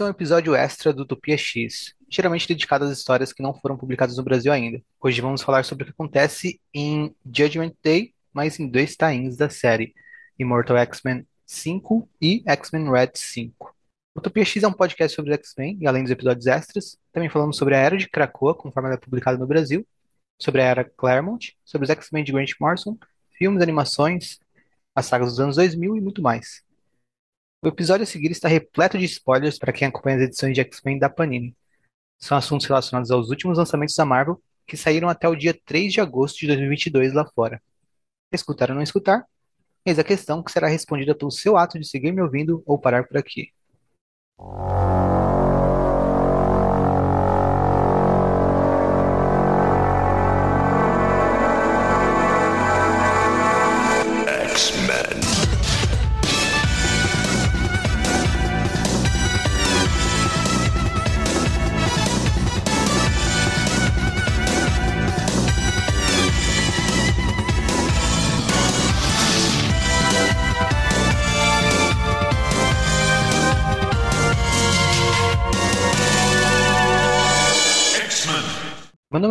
Esse é um episódio extra do Utopia X, geralmente dedicado às histórias que não foram publicadas no Brasil ainda. Hoje vamos falar sobre o que acontece em Judgment Day, mas em dois tains da série, Immortal X-Men 5 e X-Men Red 5. Utopia X é um podcast sobre X-Men e além dos episódios extras, também falamos sobre a Era de Krakoa, conforme ela é publicada no Brasil, sobre a Era Claremont, sobre os X-Men de Grant Morrison, filmes, animações, as sagas dos anos 2000 e muito mais. O episódio a seguir está repleto de spoilers para quem acompanha as edições de X-Men da Panini. São assuntos relacionados aos últimos lançamentos da Marvel, que saíram até o dia 3 de agosto de 2022 lá fora. Escutar ou não escutar? Eis a questão que será respondida pelo seu ato de seguir me ouvindo ou parar por aqui.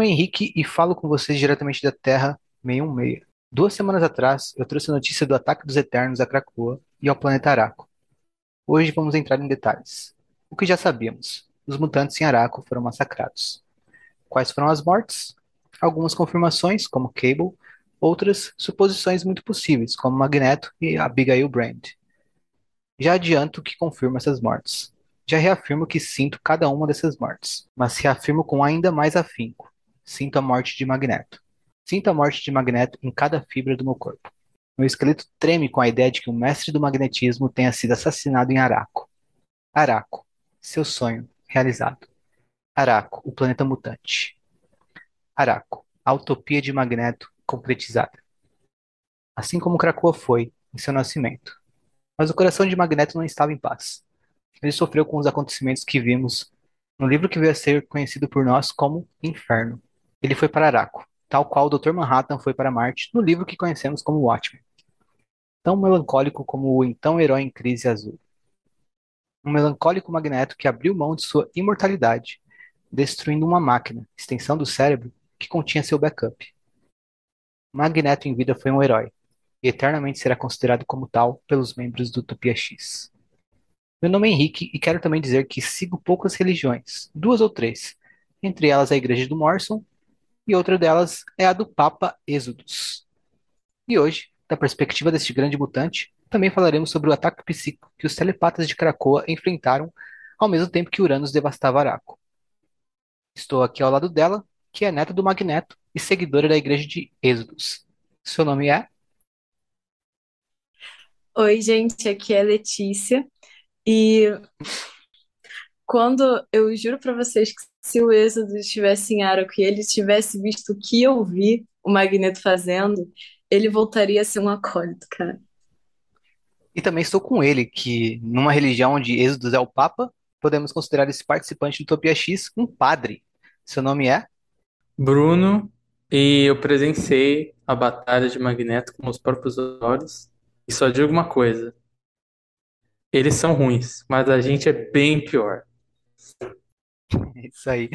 Henrique e falo com vocês diretamente da Terra 616. Duas semanas atrás, eu trouxe a notícia do ataque dos Eternos a Krakoa e ao planeta Araco. Hoje vamos entrar em detalhes. O que já sabíamos: os mutantes em Araco foram massacrados. Quais foram as mortes? Algumas confirmações, como Cable, outras suposições muito possíveis, como Magneto e Abigail Brand. Já adianto que confirmo essas mortes. Já reafirmo que sinto cada uma dessas mortes, mas reafirmo com ainda mais afinco. Sinto a morte de Magneto. Sinto a morte de Magneto em cada fibra do meu corpo. Meu esqueleto treme com a ideia de que o mestre do magnetismo tenha sido assassinado em Araco. Araco, seu sonho realizado. Araco, o planeta mutante. Araco, a utopia de Magneto concretizada. Assim como Krakoa foi em seu nascimento. Mas o coração de Magneto não estava em paz. Ele sofreu com os acontecimentos que vimos no livro que veio a ser conhecido por nós como Inferno. Ele foi para Araco, tal qual o Dr. Manhattan foi para Marte no livro que conhecemos como Watchmen. Tão melancólico como o então herói em crise azul. Um melancólico Magneto que abriu mão de sua imortalidade, destruindo uma máquina, extensão do cérebro, que continha seu backup. Magneto em vida foi um herói, e eternamente será considerado como tal pelos membros do Utopia X. Meu nome é Henrique e quero também dizer que sigo poucas religiões, duas ou três, entre elas a Igreja do Morrison e outra delas é a do Papa Êxodos. E hoje, da perspectiva deste grande mutante, também falaremos sobre o ataque psíquico que os telepatas de Krakoa enfrentaram ao mesmo tempo que Uranus devastava Araco. Estou aqui ao lado dela, que é neta do Magneto e seguidora da Igreja de Êxodos. Seu nome é? Oi, gente, aqui é Letícia. E quando eu juro pra vocês que se o Êxodo estivesse em Araco e ele tivesse visto o que eu vi o Magneto fazendo, ele voltaria a ser um acólito, cara. E também estou com ele, que numa religião onde Êxodos é o Papa, podemos considerar esse participante do Utopia X um padre. Seu nome é? Bruno, e eu presenciei a batalha de Magneto com os próprios olhos. E só digo uma coisa: eles são ruins, mas a gente é bem pior. Isso aí.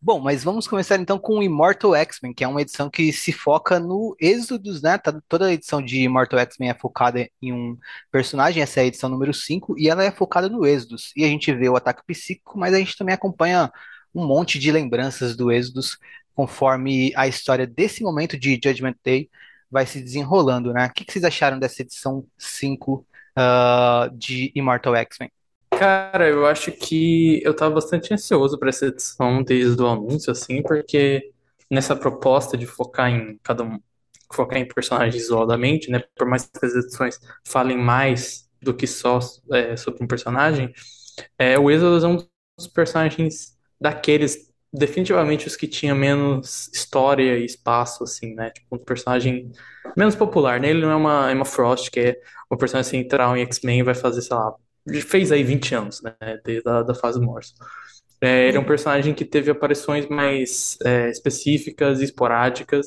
Bom, mas vamos começar então com Immortal X-Men, que é uma edição que se foca no Êxodos, né? Tá- Toda a edição de Immortal X-Men é focada em um personagem, essa é a edição número 5, e ela é focada no Êxodos. E a gente vê o ataque psíquico, mas a gente também acompanha um monte de lembranças do Êxodos, conforme a história desse momento de Judgment Day vai se desenrolando, né? O que que vocês acharam dessa edição 5, ah, de Immortal X-Men? Cara, eu acho que eu tava bastante ansioso para essa edição desde o anúncio, assim, porque nessa proposta de focar em cada um, focar em personagens isoladamente, né? Por mais que as edições falem mais do que só é, sobre um personagem, é, o Exodus é um dos personagens daqueles, definitivamente os que tinha menos história e espaço, assim, né? Tipo, um personagem menos popular, né? Ele não é uma Emma Frost, que é uma personagem central em X-Men vai fazer, sei lá, fez aí 20 anos, né? Desde a da fase Morrison. É, ele é um personagem que teve aparições mais é, específicas esporádicas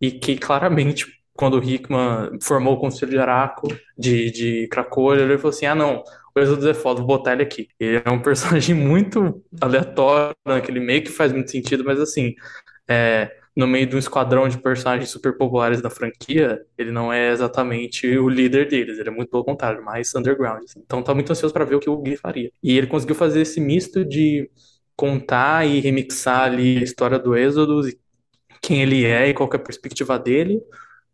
e que claramente, quando o Hickman formou o Conselho de Araco, de, de Krakoa, ele falou assim, ah não, o Êxodo é foda, vou botar ele aqui. Ele é um personagem muito aleatório, naquele meio que faz muito sentido, mas assim, é, no meio de um esquadrão de personagens super populares da franquia, ele não é exatamente o líder deles, ele é muito pelo contrário, mais underground. Assim. Então tá muito ansioso para ver o que o Gui faria. E ele conseguiu fazer esse misto de contar e remixar ali a história do Êxodo, quem ele é e qual é a perspectiva dele.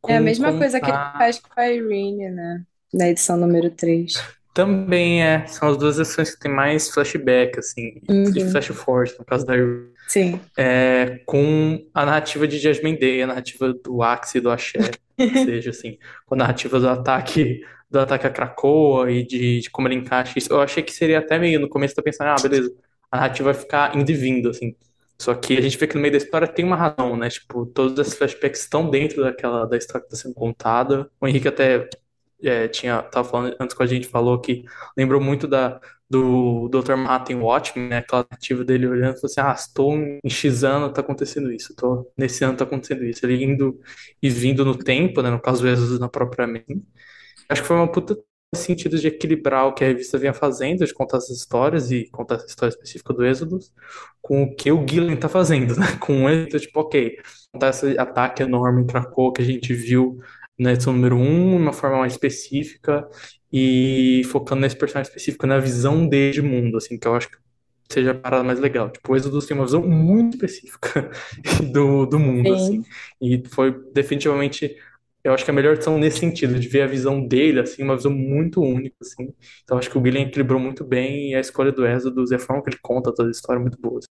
É a mesma contar... coisa que ele faz com a Irene, né? Na edição número 3. Também é. São as duas edições que tem mais flashback, assim, uhum. e flash forward, no caso da Irene. Sim. É, com a narrativa de Judgment Day, a narrativa do Axe e do Axé, ou seja, assim, com a narrativa do ataque do ataque a Krakoa e de, de, como ele encaixa isso. Eu achei que seria até meio, no começo eu pensando, ah, beleza, a narrativa vai ficar indo e vindo, assim. Só que a gente vê que no meio da história tem uma razão, né? Tipo, todos esses flashbacks estão dentro daquela da história que está sendo contada. O Henrique até é, tinha, tava falando antes com a gente, falou que lembrou muito da, do Dr. Manhattan Watchmen, né? Aquela narrativa dele olhando e falou assim: Ah, estou em X ano, tá acontecendo isso, tô, nesse ano tá acontecendo isso. Ele indo e vindo no tempo, né? No caso, Jesus na própria mente. Acho que foi uma puta sentido de equilibrar o que a revista vinha fazendo, de contar essas histórias e contar essa história específica do Êxodo, com o que o Gillen tá fazendo, né? Com o Êxodo, tipo, ok, contar esse ataque enorme em Krakow que a gente viu na edição número 1, de uma forma mais específica, e focando nesse personagem específico, na visão dele de mundo, assim, que eu acho que seja a parada mais legal. Tipo, o Êxodo tem uma visão muito específica do, do mundo, Sim. assim, e foi definitivamente eu acho que a melhor edição nesse sentido, de ver a visão dele, assim, uma visão muito única, assim. Então acho que o Guilherme equilibrou muito bem e a escolha do Êxodo e a forma que ele conta toda a história é muito boa. Assim.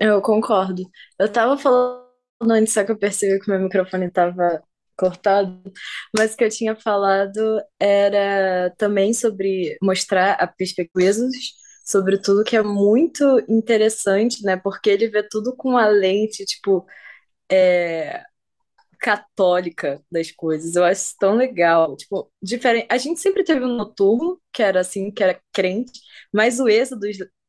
Eu concordo. Eu tava falando antes, só que eu percebi que meu microfone tava cortado, mas o que eu tinha falado era também sobre mostrar a perspectiva sobre tudo que é muito interessante, né? Porque ele vê tudo com a lente, tipo, é, católica das coisas. Eu acho tão legal. Tipo, diferente. A gente sempre teve um noturno, que era assim, que era crente, mas o êxodo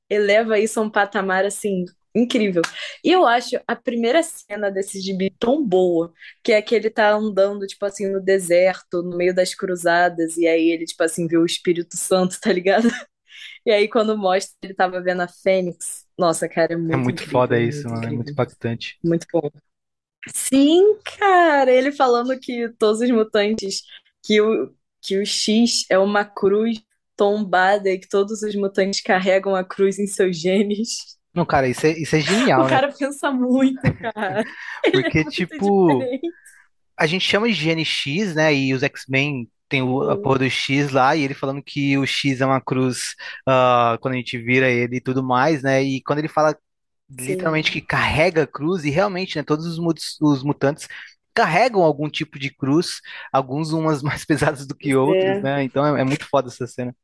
eleva isso a um patamar assim incrível. E eu acho a primeira cena desse gibi tão boa, que é que ele tá andando, tipo assim, no deserto, no meio das cruzadas, e aí ele, tipo assim, vê o Espírito Santo, tá ligado? E aí, quando mostra, ele tava vendo a Fênix. Nossa, cara, é muito É muito incrível, foda isso, mano. É muito impactante. Muito bom. Sim, cara, ele falando que todos os mutantes, que o, que o X é uma cruz tombada e que todos os mutantes carregam a cruz em seus genes. Não, cara, isso é, isso é genial, O né? cara pensa muito, cara. É Porque, tipo, a gente chama de gene X, né? E os X-Men tem o, a porra do X lá, e ele falando que o X é uma cruz ah, quando a gente vira ele e tudo mais, né? E quando ele fala literalmente que carrega a cruz, e realmente, né, todos os, os mutantes carregam algum tipo de cruz, alguns umas mais pesadas do que outros, É. né? Então é, é muito foda essa cena.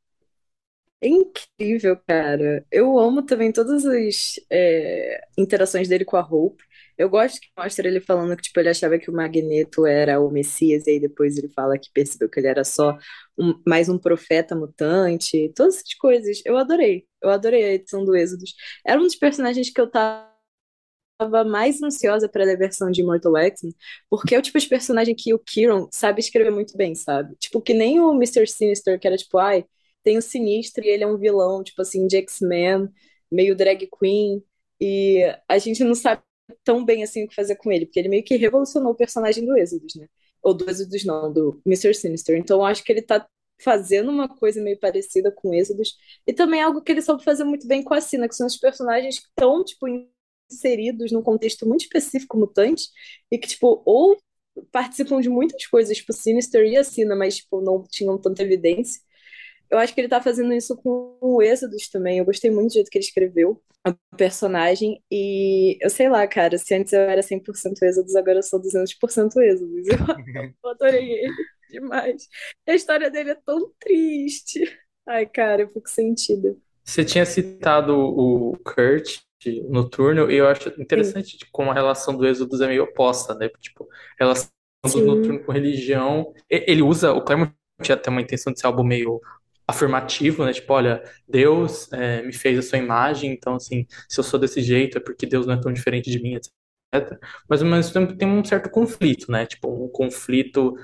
É incrível, cara. Eu amo também todas as é, interações dele com a Hope. Eu gosto que mostra ele falando que tipo, ele achava que o Magneto era o Messias, e aí depois ele fala que percebeu que ele era só um- mais um profeta mutante. Todas essas coisas. Eu adorei. Eu adorei a edição do Êxodos. Era um dos personagens que eu tava mais ansiosa para a versão de Immortal X-Men, porque é o tipo de personagem que o Kieron sabe escrever muito bem, sabe? Tipo, que nem o Mr. Sinister, que era tipo, ai, tem o Sinistro e ele é um vilão, tipo assim, de X-Men, meio drag queen, e a gente não sabe tão bem assim o que fazer com ele, porque ele meio que revolucionou o personagem do Êxodos, né? Ou do Êxodos não, do Mr. Sinister. Então eu acho que ele tá fazendo uma coisa meio parecida com Êxodos, e também algo que ele soube fazer muito bem com a Sina, que são os personagens que estão, tipo, inseridos num contexto muito específico mutante e que, tipo, ou participam de muitas coisas, tipo, Sinister e a Sina, mas, tipo, não tinham tanta evidência. Eu acho que ele tá fazendo isso com o Êxodos também. Eu gostei muito do jeito que ele escreveu o personagem. E eu sei lá, cara, se antes eu era 100% Êxodos, agora eu sou 200% Êxodos. Eu adorei ele demais. A história dele é tão triste. Ai, cara, eu fico sentida. Você tinha citado o Kurt no turno, e eu acho Sim, interessante de como a relação do Êxodos é meio oposta, né? Tipo, relação do sim, Noturno com religião. Ele usa, o Claremont tinha até uma intenção de ser algo meio afirmativo, né? Tipo, olha, Deus é, me fez a sua imagem, então, assim, se eu sou desse jeito é porque Deus não é tão diferente de mim, etc. Mas ao mesmo tempo tem um certo conflito, né? Tipo, um conflito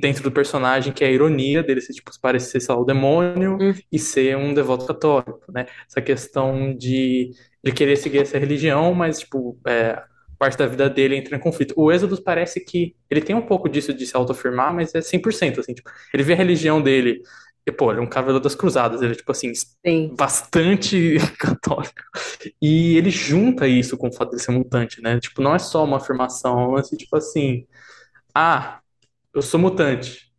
dentro do personagem, que é a ironia dele ser, tipo, parecer, sei lá, o demônio Hum. e ser um devoto católico, né? Essa questão de, de querer seguir essa religião, mas, tipo, é, parte da vida dele entra em conflito. O Êxodo parece que ele tem um pouco disso de se autoafirmar, mas é 100%, assim, tipo, ele vê a religião dele, e, pô, ele é um cavaleiro das cruzadas, ele é, tipo, assim, Sim. bastante católico. E ele junta isso com o fato de ser mutante, né? Tipo, não é só uma afirmação, é tipo assim, ah, eu sou mutante.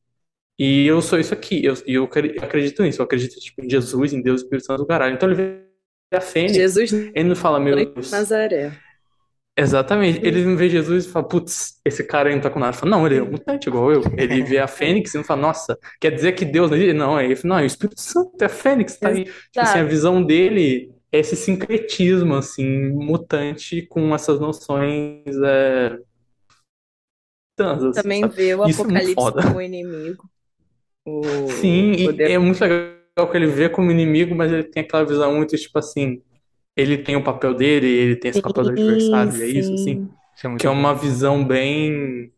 E eu sou isso aqui. Eu, e eu acre- acredito nisso. Eu acredito, tipo, em Jesus, em Deus, Espírito Santo do caralho. Então ele vê a Fênix, Jesus ele não fala, meu Deus. Nazaré. Exatamente. Ele não vê Jesus e fala, putz, esse cara aí não tá com nada. Fala, não, ele é um mutante igual eu. Ele vê a Fênix e não fala, nossa, quer dizer que Deus não existe? Não, ele fala, não, é o Espírito Santo, é a Fênix, tá aí. Tipo assim, a visão dele é esse sincretismo, assim, mutante com essas noções é, tantas, Também sabe? vê o Isso é Apocalipse foda. como inimigo. O Sim, e poder. é muito legal que ele vê como inimigo, mas ele tem aquela visão muito, tipo assim, ele tem o papel dele, ele tem esse papel do adversário, e é isso, assim, é muito que é uma visão bem,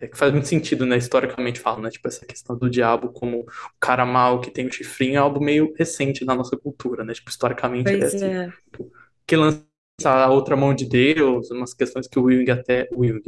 é que faz muito sentido, né, historicamente falando, né, tipo, essa questão do diabo como o cara mau que tem o chifrinho é algo meio recente na nossa cultura, né, tipo, historicamente ele é Pois assim, é. que lança a outra mão de Deus, umas questões que o Jung até, o Jung,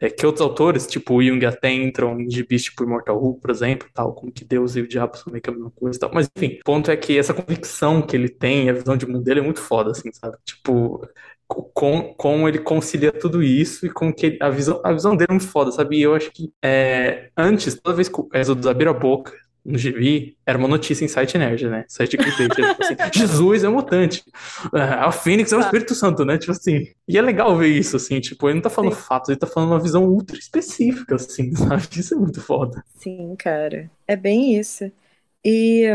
é, que outros autores, tipo o Jung até entram em gibis, tipo Immortal Hulk, por exemplo, tal, como que Deus e o diabo são meio que a mesma coisa e tal, mas enfim, o ponto é que essa convicção que ele tem, a visão de mundo dele é muito foda, assim, sabe, tipo, com, como ele concilia tudo isso e com que ele- a visão, a visão dele é muito foda, sabe, e eu acho que é, antes, toda vez que o Exodus abrir a boca, no gibi, era uma notícia em site nerd, né? Site de clickbait. Tipo assim, Jesus é um mutante. A Fênix é o Tá. Espírito Santo, né? Tipo assim. E é legal ver isso, assim. Tipo, ele não tá falando Sim. fatos, ele tá falando uma visão ultra específica, assim, sabe? Isso é muito foda. Sim, cara. É bem isso. E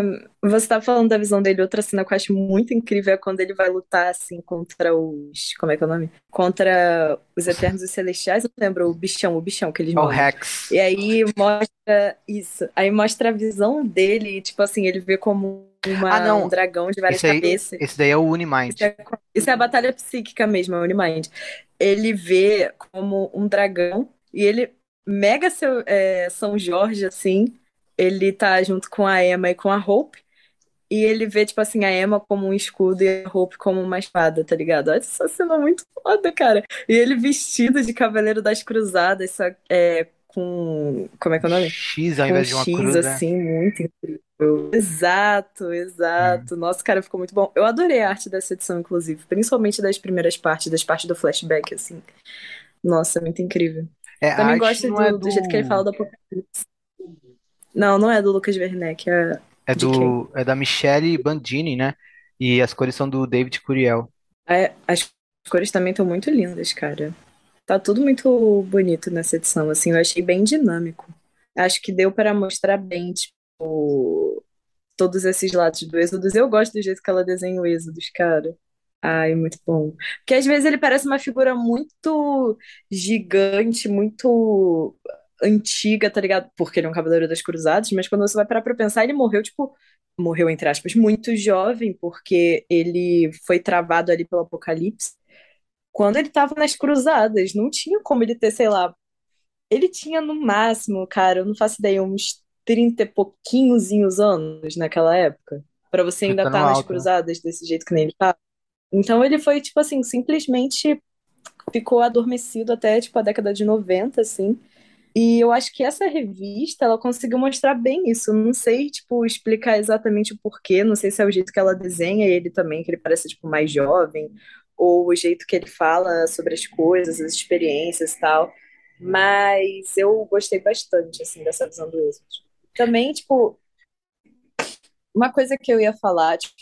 você tá falando da visão dele, outra cena que eu acho muito incrível é quando ele vai lutar, assim, contra os... Como é que é o nome? Contra os Eternos e Celestiais. Não lembro o bichão, o bichão que eles É o. Rex. E aí mostra isso. Aí mostra a visão dele, tipo assim, ele vê como uma, Ah, um dragão de várias Esse aí, cabeças. esse daí é o Unimind. Isso é, isso é a batalha psíquica mesmo, é o Unimind. Ele vê como um dragão e ele, mega seu, é, São Jorge, assim, ele tá junto com a Emma e com a Hope. E ele vê, tipo assim, a Emma como um escudo e a Hope como uma espada, tá ligado? Olha essa cena muito foda, cara. E ele vestido de Cavaleiro das Cruzadas, só, é, com. Como é que é o nome? X ao Com invés de uma X, cruz, né? assim, muito incrível. Exato, exato. Nossa, cara, ficou muito bom. Eu adorei a arte dessa edição, inclusive, principalmente das primeiras partes, das partes do flashback, assim. Nossa, muito incrível. É, Também gosto do, é do jeito que ele do- fala do Apocalipse. Não, não é do Lucas Werneck, é É do é da Michelle Bandini, né? E as cores são do David Curiel. É, as cores também estão muito lindas, cara. Tá tudo muito bonito nessa edição, assim, eu achei bem dinâmico. Acho que deu para mostrar bem, tipo, todos esses lados do Êxodos. Eu gosto do jeito que ela desenha o Êxodos, cara. Ai, muito bom. Porque às vezes ele parece uma figura muito gigante, muito antiga, tá ligado? Porque ele é um Cavaleiro das Cruzadas, mas quando você vai parar pra pensar, ele morreu, tipo, morreu, entre aspas, muito jovem, porque ele foi travado ali pelo Apocalipse quando ele tava nas Cruzadas. Não tinha como ele ter, sei lá. Ele tinha no máximo, cara, eu não faço ideia, uns 30 e pouquinhozinhos anos naquela época. Pra você ainda estar nas alto, né? Cruzadas desse jeito que nem ele tá. Então ele foi, tipo assim, simplesmente ficou adormecido até, tipo, a década de 90, assim. E eu acho que essa revista, ela conseguiu mostrar bem isso. Não sei, tipo, explicar exatamente o porquê. Não sei se é o jeito que ela desenha ele também, que ele parece, tipo, mais jovem, ou o jeito que ele fala sobre as coisas, as experiências e tal. Mas eu gostei bastante, assim, dessa visão do êxodo. Também, tipo, uma coisa que eu ia falar, tipo,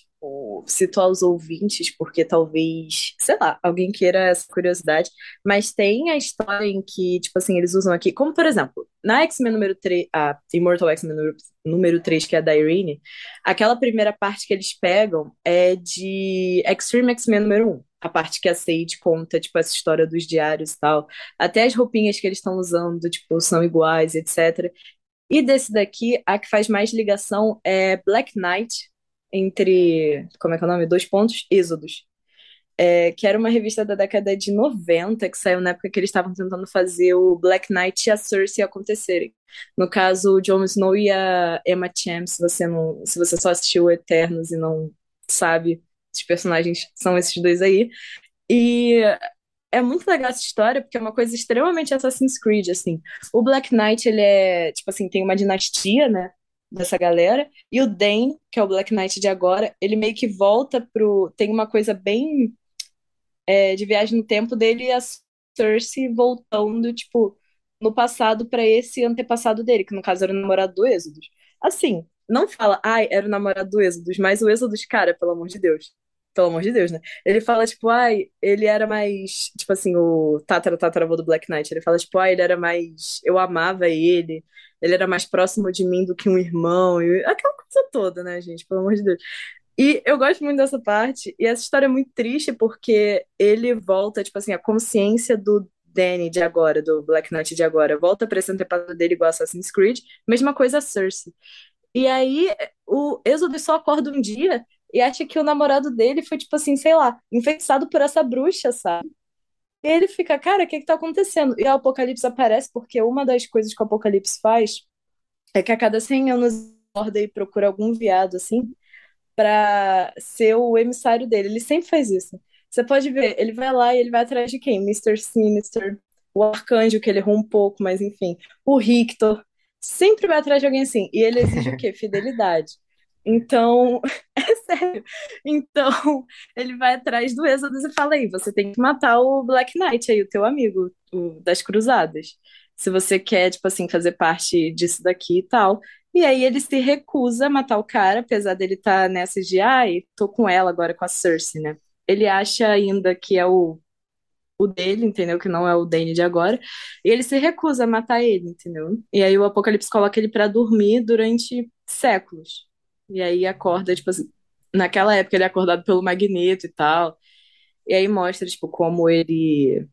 situar os ouvintes, porque talvez, sei lá, alguém queira essa curiosidade, mas tem a história em que, tipo assim, eles usam aqui, como por exemplo, na X-Men número 3, a Immortal X-Men número, número 3, que é a da Irene, aquela primeira parte que eles pegam é de Extreme X-Men número 1. A parte que a Sage conta, tipo, essa história dos diários e tal. Até as roupinhas que eles estão usando, tipo, são iguais, etc. E desse daqui, a que faz mais ligação é Black Knight, entre, como é que é o nome? Dois pontos, Êxodos. é, que era uma revista da década de 90, que saiu na época que eles estavam tentando fazer o Black Knight e a Cersei acontecerem. No caso, o Jon Snow e a Emma Champ, se você, não, se você só assistiu Eternos e não sabe, os personagens são esses dois aí. E é muito legal essa história, porque é uma coisa extremamente Assassin's Creed, assim. O Black Knight, ele é, tipo assim, tem uma dinastia, né, dessa galera, e o Dane, que é o Black Knight de agora, ele meio que volta pro... Tem uma coisa bem é, de viagem no tempo dele e a Cersei voltando, tipo, no passado para esse antepassado dele, que no caso era o namorado do Êxodos. Assim, não fala, ai, era o namorado do Êxodos, mas o Êxodos, cara, pelo amor de Deus pelo amor de Deus, né? Ele fala, tipo, ai, ele era mais. Tipo assim, o Tatara Tataravô do Black Knight. Ele fala, tipo, ai, ele era mais. Eu amava ele. Ele era mais próximo de mim do que um irmão. E... Aquela coisa toda, né, gente? Pelo amor de Deus. E eu gosto muito dessa parte. E essa história é muito triste porque ele volta, tipo assim, a consciência do Danny de agora, do Black Knight de agora, volta pra esse antepasado dele igual Assassin's Creed. Mesma coisa a Cersei. E aí, o Êxodo só acorda um dia e acha que o namorado dele foi, tipo assim, sei lá, infectado por essa bruxa, sabe? E ele fica, cara, o que que tá acontecendo? E o Apocalipse aparece porque uma das coisas que o Apocalipse faz é que a cada 100 anos acorda e procura algum viado, assim, pra ser o emissário dele. Ele sempre faz isso. Você pode ver, ele vai lá e ele vai atrás de quem? Mr. Sinister, o Arcanjo, que ele errou um pouco, mas enfim, o Rictor. Sempre vai atrás de alguém assim. E ele exige o quê? Fidelidade. Então, é sério. Então, ele vai atrás do Êxodo e fala aí, você tem que matar o Black Knight aí, o teu amigo, o, das cruzadas. Se você quer, tipo assim, fazer parte disso daqui e tal. E aí ele se recusa a matar o cara, apesar dele estar tá nessa de, ai, tô com ela agora com a Cersei, né? Ele acha ainda que é o, o dele, entendeu? Que não é o Dany de agora. E ele se recusa a matar ele, entendeu? E aí o Apocalipse coloca ele para dormir durante séculos. E aí acorda, tipo assim, naquela época ele é acordado pelo Magneto e tal. E aí mostra, tipo, como ele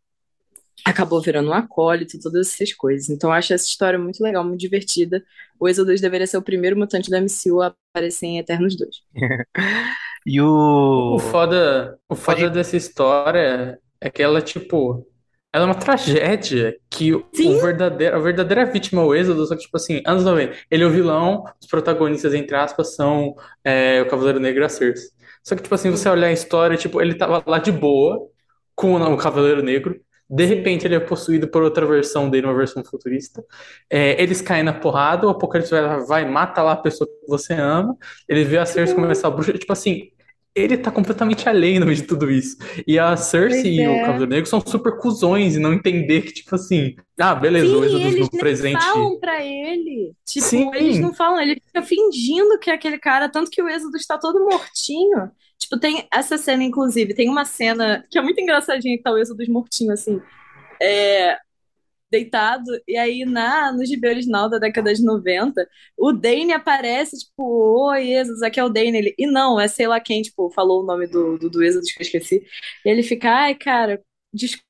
acabou virando um acólito, todas essas coisas. Então eu acho essa história muito legal, muito divertida. O Exodus deveria ser o primeiro mutante da MCU a aparecer em Eternos 2. e o... O foda, o foda Pode... dessa história é que ela, tipo, ela é uma tragédia que o verdadeiro, a verdadeira vítima é o Êxodo, só que, tipo assim, anos 90, ele é o vilão, os protagonistas, entre aspas, são é, o Cavaleiro Negro e a Cersei. Só que, tipo assim, você olhar a história, tipo, ele tava lá de boa com o Cavaleiro Negro, de repente ele é possuído por outra versão dele, uma versão futurista. É, eles caem na porrada, o Apocalipse vai, vai mata lá a pessoa que você ama, ele vê a Cersei começar a bruxa, tipo assim, ele tá completamente além no meio de tudo isso. E a Cersei e é. o Cavaleiro Negro são super cuzões e não entender que, tipo assim, ah, beleza, Sim, o eles no presente. falam pra ele. Tipo, Sim. eles não falam, ele fica fingindo que é aquele cara, tanto que o Êxodo está todo mortinho. Tipo, tem essa cena, inclusive, tem uma cena que é muito engraçadinha que tá o Êxodo mortinho, assim. É, deitado, e aí na, no gibi original da década de 90, o Dane aparece, tipo, oi, Exodus, aqui é o Dane, ele, e não, é sei lá quem, tipo, falou o nome do, do, do Exodus que eu esqueci, e ele fica, ai, cara, desculpa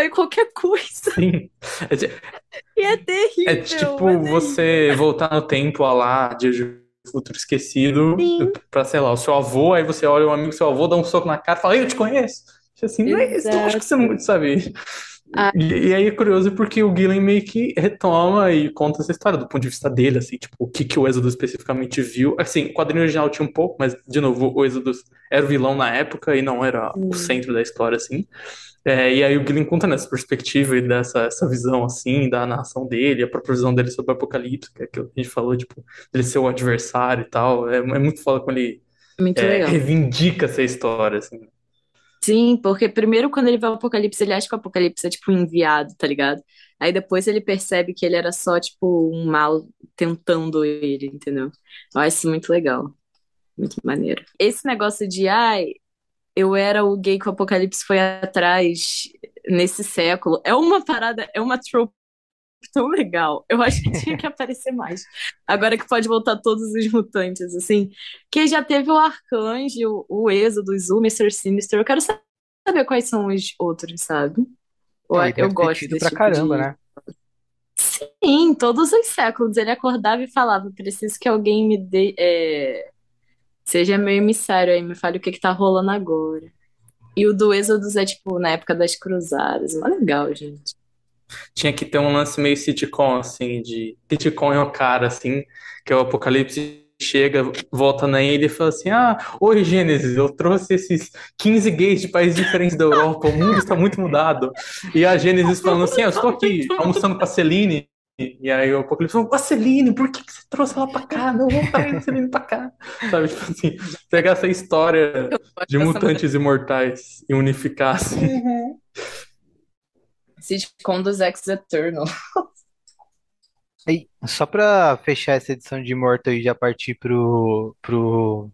aí qualquer coisa. Sim. e é terrível. É tipo é você voltar no tempo a lá, de futuro esquecido, Sim. pra, sei lá, o seu avô, aí você olha um amigo do seu avô, dá um soco na cara e fala, eu te conheço. Assim, não é isso, acho que você não sabe. Ah. E, e, aí é curioso porque o Gillen meio que retoma e conta essa história do ponto de vista dele, assim, tipo, o que, que o Exodus especificamente viu. Assim, o quadrinho original tinha um pouco, mas, de novo, o Exodus era o vilão na época e não era o centro da história, assim. É, e aí o Gillen conta nessa perspectiva e dessa essa visão, assim, da narração dele, a própria visão dele sobre o Apocalipse, que é aquilo que a gente falou, tipo, ele ser o adversário e tal. É, é muito foda quando ele é, reivindica essa história, assim. Sim, porque primeiro quando ele vê o Apocalipse, ele acha que o Apocalipse é tipo um enviado, tá ligado? Aí depois ele percebe que ele era só tipo um mal tentando ele, entendeu? Eu acho isso muito legal. Muito maneiro. Esse negócio de, ai, eu era o gay que o Apocalipse foi atrás nesse século, é uma parada, é uma trope tão legal. Eu acho que tinha que aparecer mais. Agora que pode voltar todos os mutantes, assim. Que já teve o Arcanjo, o Êxodo, o Mr. Sinister. Eu quero saber quais são os outros, sabe? Eu, é, eu gosto desse pra tipo caramba, de... né? Sim, todos os séculos. Ele acordava e falava: preciso que alguém me dê. É... Seja meu emissário aí, me fale o que, que tá rolando agora. E o do Êxodos é tipo na época das cruzadas. Mó legal, gente. Tinha que ter um lance meio sitcom, assim, de sitcom é o cara, assim, que é o Apocalipse chega, volta na ilha e fala assim: Ah, oi Gênesis, eu trouxe esses 15 gays de países diferentes da Europa, o mundo está muito mudado. E a Gênesis falando assim: ah, Eu estou aqui almoçando com a Celine. E aí o Apocalipse falou, a Celine, por que, que você trouxe ela pra cá? Não, vamos trazer a Celine pra cá. Sabe, tipo assim, pegar essa história de mutantes imortais e unificar, assim. Uhum. Sitcom dos Ex-Eternal. Só pra fechar essa edição de Immortal e já partir pro, pro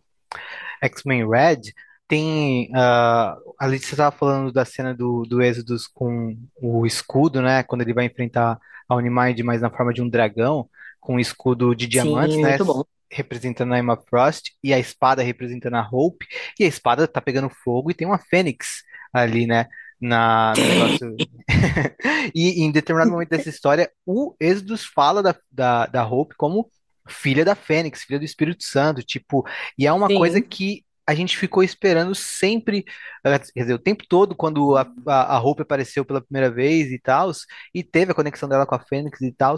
X-Men Red, tem. ah, a Letícia estava falando da cena do, do Exodus com o escudo, né? Quando ele vai enfrentar a Unimind, mas na forma de um dragão, com um escudo de diamantes, Sim, né? muito bom. Representando a Emma Frost, e a espada representando a Hope, e a espada tá pegando fogo e tem uma fênix ali, né? Na, negócio. E em determinado momento dessa história, o Exodus fala da, da, da Hope como filha da Fênix, filha do Espírito Santo, tipo, e é uma coisa Sim. que a gente ficou esperando sempre, eh, quer dizer, o tempo todo, quando a, a, a Hope apareceu pela primeira vez e tal, e teve a conexão dela com a Fênix e tal,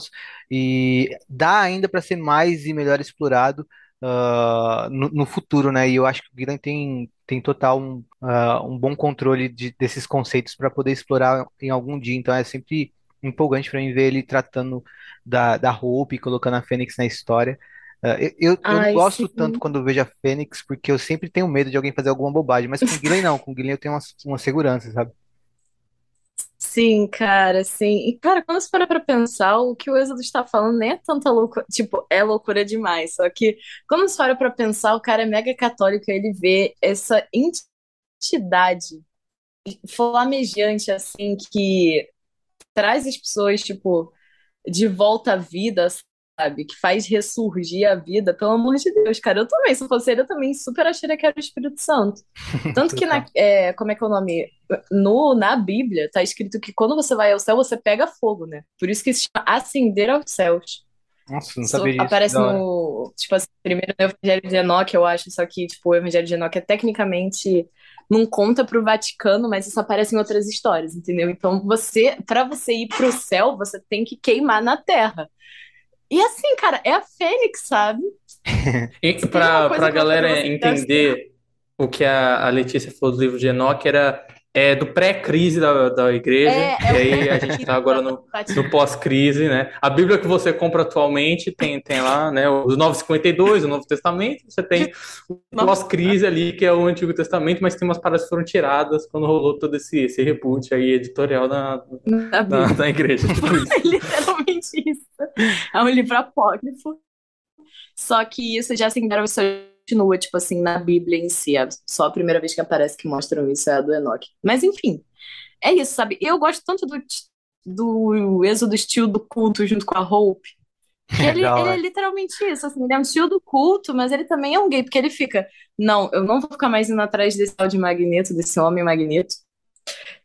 e dá ainda para ser mais e melhor explorado ah, no, no futuro, né? E eu acho que o Guilherme tem, tem total um, ah, um bom controle de- desses conceitos para poder explorar em algum dia. Então é sempre empolgante para mim ver ele tratando da, da Hope e colocando a Fênix na história. Ah, eu, eu, Ai, gosto tanto sim. quando eu vejo a Fênix, porque eu sempre tenho medo de alguém fazer alguma bobagem, mas com o Guilherme não, com o Guilherme eu tenho uma, uma segurança, sabe? Sim, cara, sim. E, cara, quando você para pra pensar, o que o Êxodo está falando nem é tanta loucura. Tipo, é loucura demais. Só que, quando você para pra pensar, o cara é mega católico ele vê essa entidade flamejante, assim, que traz as pessoas, tipo, de volta à vida, sabe? Que faz ressurgir a vida, pelo amor de Deus, cara. Eu também, se fosse ele, eu também super acharia que era o Espírito Santo. Tanto que na, é, como é que é o nome? No, na Bíblia tá escrito que quando você vai ao céu, você pega fogo, né? Por isso que se chama ascender aos céus. Nossa, não sabia aparece no, tipo assim, primeiro no Evangelho de Enoque, eu acho, só que, tipo, o Evangelho de Enoque é tecnicamente não conta pro Vaticano, mas isso aparece em outras histórias, entendeu? Então, você, para você ir pro céu, você tem que queimar na terra. E assim, cara, é a Fênix, sabe? E uma pra, galera entender o que a, a Letícia falou do livro de Enoque, era é, do pré-crise da, da igreja, É, e é o aí a gente pré-crise tá agora no, no pós-crise, né? A Bíblia que você compra atualmente tem, tem lá, né, os 952, o Novo Testamento, você tem o pós-crise ali, que é o Antigo Testamento, mas tem umas paradas que foram tiradas quando rolou todo esse, esse reboot aí editorial da, Na da, Bíblia. da igreja. É literalmente isso. É um livro apócrifo. Só que isso já assim, você continua, tipo assim, na Bíblia em si. É só a primeira vez que aparece que mostram isso é a do Enoque. Mas enfim, é isso, sabe? Eu gosto tanto do, do êxodo estilo do culto junto com a Hope. É ele, ele é literalmente isso, assim, ele é um estilo do culto, mas ele também é um gay, porque ele fica, não, eu não vou ficar mais indo atrás desse tal de Magneto, desse homem Magneto.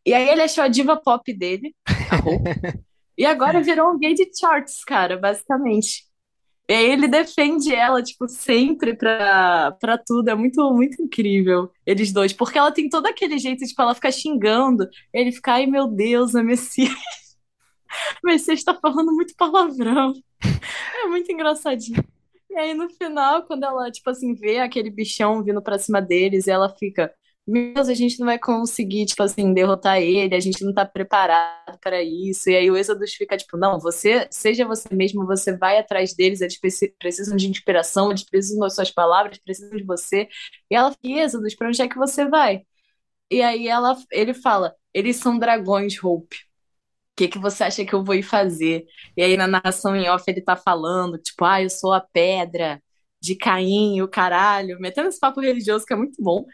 E aí ele achou a diva pop dele, a Hope, e agora virou um gay de charts, cara, basicamente. E aí ele defende ela, tipo, sempre pra, pra tudo. É muito, muito incrível, eles dois. Porque ela tem todo aquele jeito, tipo, ela fica xingando. Ele fica, ai meu Deus, a Messias, Messias está falando muito palavrão. É muito engraçadinho. E aí no final, quando ela, tipo assim, vê aquele bichão vindo pra cima deles, ela fica, meu Deus, a gente não vai conseguir, tipo assim, derrotar ele, a gente não tá preparado para isso. E aí o Exodus fica, tipo, não, você, seja você mesmo, você vai atrás deles, eles preci- precisam de inspiração, eles precisam das suas palavras, precisam de você. E ela fica, Exodus, pra onde é que você vai? E aí ela, ele fala, eles são dragões, Hope. O que que você acha que eu vou ir fazer? E aí na narração em off ele tá falando, tipo, ah, eu sou a pedra de Caim, o caralho, metendo esse papo religioso que é muito bom.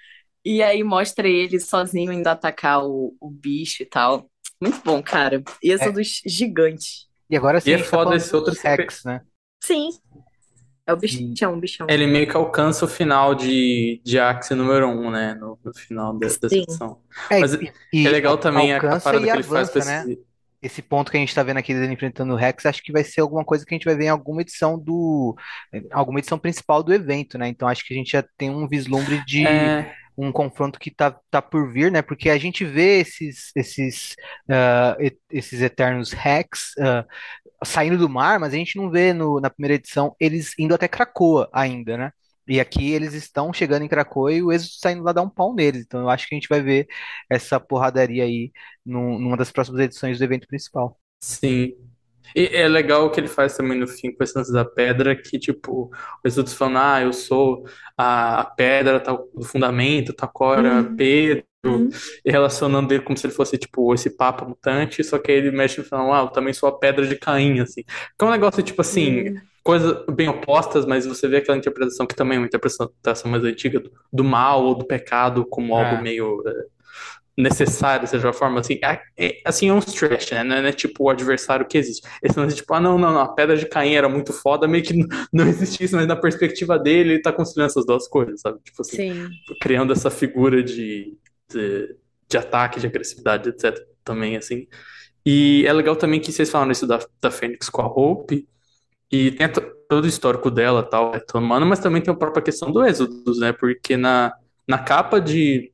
E aí mostra ele sozinho indo atacar o, o bicho e tal. Muito bom, cara. E esse é dos gigantes. e agora sim E é tá foda falando esse outro Rex, né? Sim, é o bichão, o bichão. Ele meio que alcança o final de, de Axie número um, né? No, no final de- dessa edição. é, Mas e, é legal al- também a, parada que ele faz com avança, né? esse. Esse ponto que a gente tá vendo aqui dele enfrentando o Rex, acho que vai ser alguma coisa que a gente vai ver em alguma edição do, alguma edição principal do evento, né? Então acho que a gente já tem um vislumbre de É, um confronto que tá, tá por vir, né? Porque a gente vê esses, esses, e- esses Eternos Rex ah, saindo do mar, mas a gente não vê no, na primeira edição eles indo até Krakoa ainda, né? E aqui eles estão chegando em Krakoa e o Exodus saindo lá dar um pau neles. Então eu acho que a gente vai ver essa porradaria aí num- numa das próximas edições do evento principal. Sim. E é legal o que ele faz também no fim com esse lance da pedra, que tipo, o Exodus falando, ah, eu sou a, a pedra tal, do fundamento, tal qual era Uhum. Pedro, Uhum. e relacionando ele como se ele fosse tipo esse papa mutante, só que aí ele mexe falando, ah, eu também sou a pedra de Caim, assim. Que é um negócio tipo assim, Uhum. coisas bem opostas, mas você vê aquela interpretação que também é uma interpretação mais antiga do, do mal ou do pecado como algo É. meio eh, necessário, seja a forma assim, é, é- assim é um stretch, né? Não é, não é tipo o adversário que existe. Esse lance tipo, ah, não, não, não, a pedra de Caim era muito foda, meio que não existe isso, mas na perspectiva dele, ele tá construindo essas duas coisas, sabe? Tipo assim, Sim. criando essa figura de, de, de ataque, de agressividade, etc. Também, assim. E é legal também que vocês falaram isso da, da Fênix com a Hope, e tem to- todo o histórico dela, tal, retomando, mas também tem a própria questão do Êxodos, né? Porque na, na capa de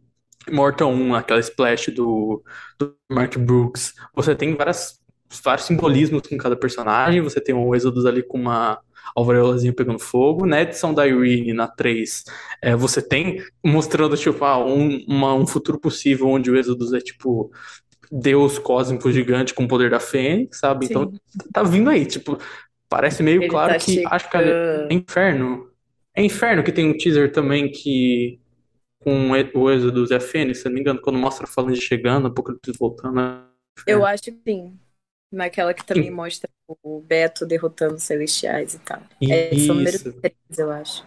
Mortal 1, aquela splash do, do Mark Brooks, você tem várias, vários simbolismos com cada personagem, você tem o Êxodos ali com uma alvareolazinha pegando fogo, na edição da Irene, na 3, é, você tem mostrando, tipo, ah, um, uma- um futuro possível onde o Êxodos é, tipo, Deus cósmico gigante com o poder da Fênix, sabe? Então, Sim. tá vindo aí, tipo, parece meio Ele claro tá que acho que chegando. é Inferno. É Inferno que tem um teaser também que com o Êxodo a Fênix, se não me engano, quando mostra a Falange chegando, Apocalipse voltando. é Eu acho que sim. Naquela que também mostra o Beto derrotando os celestiais e tal. É esse é o número Isso. 3, eu acho.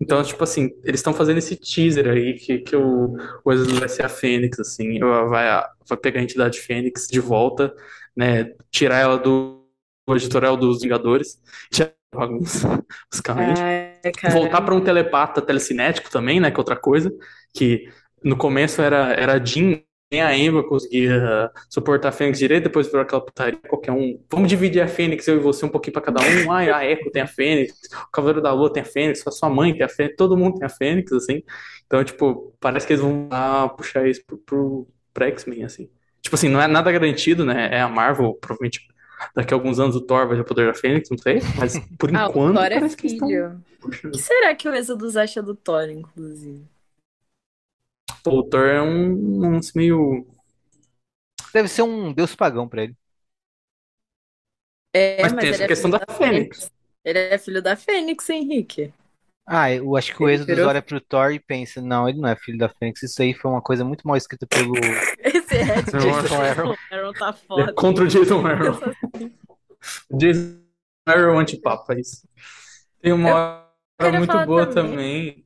Então, tipo assim, eles estão fazendo esse teaser aí que, que o, o Êxodo vai ser a Fênix, assim, vai, vai pegar a entidade Fênix de volta, né? Tirar ela do, do editorial dos Vingadores, tirar bagunça, basicamente. Ai, cara. voltar para um telepata telecinético também, né? Que é outra coisa. Que no começo era, era a Jean, nem a Emma conseguia suportar a Fênix direito, depois virou aquela putaria, qualquer um. Vamos dividir a Fênix, eu e você, um pouquinho para cada um. Ai, a Echo tem a Fênix, o Cavaleiro da Lua tem a Fênix, a sua mãe tem a Fênix, todo mundo tem a Fênix, assim. Então, tipo, parece que eles vão lá puxar isso pro, pro, pra X-Men, assim. Tipo assim, não é nada garantido, né? É a Marvel, provavelmente daqui a alguns anos o Thor vai ter o poder da Fênix, não sei, mas por Ah, o enquanto Thor é estão filho. O puxando. que será que o Êxodos acha do Thor, inclusive? Pô, o Thor é um, um lance meio. Deve ser um deus pagão pra ele. É, Mas mas tem essa é questão filho da Fênix. Ele é filho da Fênix, Henrique. Ah, eu acho que o Exodus virou- olha pro Thor e pensa, não, ele não é filho da Fênix, isso aí foi uma coisa muito mal escrita pelo... Esse Não, Jason Aaron. Aaron tá É foda. contra o Jason Aaron. Jason Aaron antipapa, é isso. Tem uma hora muito boa também- também,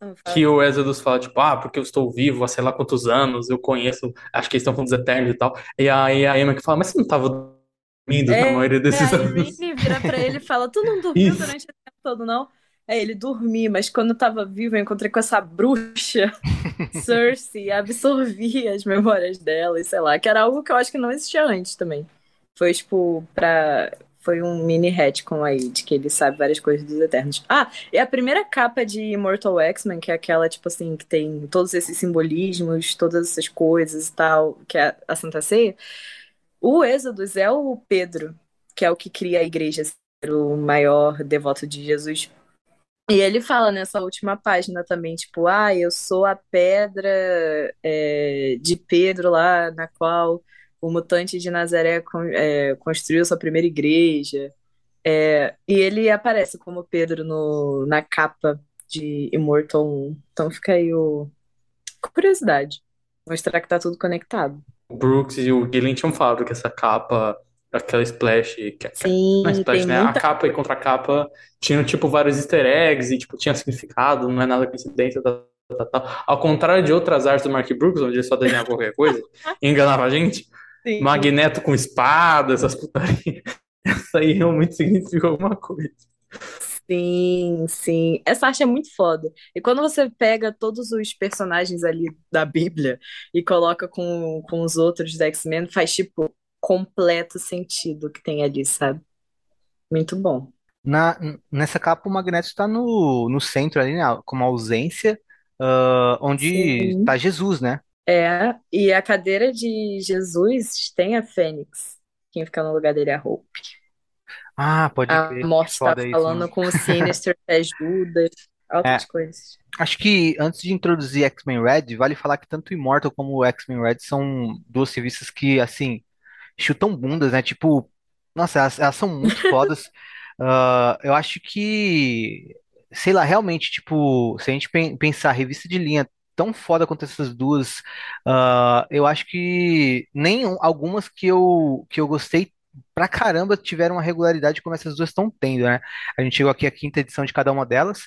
Ah, que o Exodus fala, tipo, ah, porque eu estou vivo há sei lá quantos anos, eu conheço, acho que eles estão falando dos Eternos e tal. E aí a Emma que fala, mas você não estava dormindo na É, maioria desses a anos? Irene vira pra ele e fala: Tu não dormiu Isso. durante o tempo todo, não? É, ele dormi, mas quando eu tava vivo, eu encontrei com essa bruxa, Cersei, absorvi as memórias dela, e sei lá, que era algo que eu acho que não existia antes também. Foi, tipo, pra. Foi um mini retcon aí, de que ele sabe várias coisas dos Eternos. Ah, e a primeira capa de Immortal X-Men, que é aquela, tipo assim, que tem todos esses simbolismos, todas essas coisas e tal, que é a Santa Ceia. O Êxodos é o Pedro, que é o que cria a igreja, ser o maior devoto de Jesus. E ele fala nessa última página também, tipo, ah, eu sou a pedra é, de Pedro lá, na qual o mutante de Nazaré é, construiu sua primeira igreja. É, e ele aparece como Pedro no, na capa de Immortal 1. Então fica aí o... curiosidade. Mostrar que tá tudo conectado. O Brooks e o Gillen tinham falado que essa capa, aquela splash, que, Sim, é splash, tem né? A muita capa e contra-capa tinham, tipo, vários easter eggs e, tipo, tinha significado, não é nada coincidência, tal, tal, tal. Ao contrário de outras artes do Mark Brooks, onde ele só desenhava qualquer coisa e enganava a gente, Sim. Magneto com espada, essas putarias. Essa aí realmente significa alguma coisa. Sim, sim. Essa arte é muito foda. E quando você pega todos os personagens ali da Bíblia e coloca com, com os outros da X-Men, faz, tipo, completo sentido o que tem ali, sabe? Muito bom. Na, nessa capa o Magneto está no, no centro ali, né, como ausência, ah, onde Sim. está Jesus, né? É, e a cadeira de Jesus tem a Fênix. Quem fica no lugar dele é a Hope. Ah, pode A crer. Que morte tá isso, mano. falando com o Sinister que ajuda, É, altas coisas. acho que antes de introduzir X-Men Red, vale falar que tanto o Immortal como o X-Men Red são duas revistas que, assim, chutam bundas, né? Tipo, nossa, elas, elas são muito fodas. Ah, eu acho que, sei lá, realmente, tipo, se a gente pen- pensar revista de linha tão foda quanto essas duas, ah, eu acho que nem um- algumas que eu, que eu gostei pra caramba tiveram uma regularidade como essas duas estão tendo, né? A gente chegou aqui à quinta edição de cada uma delas.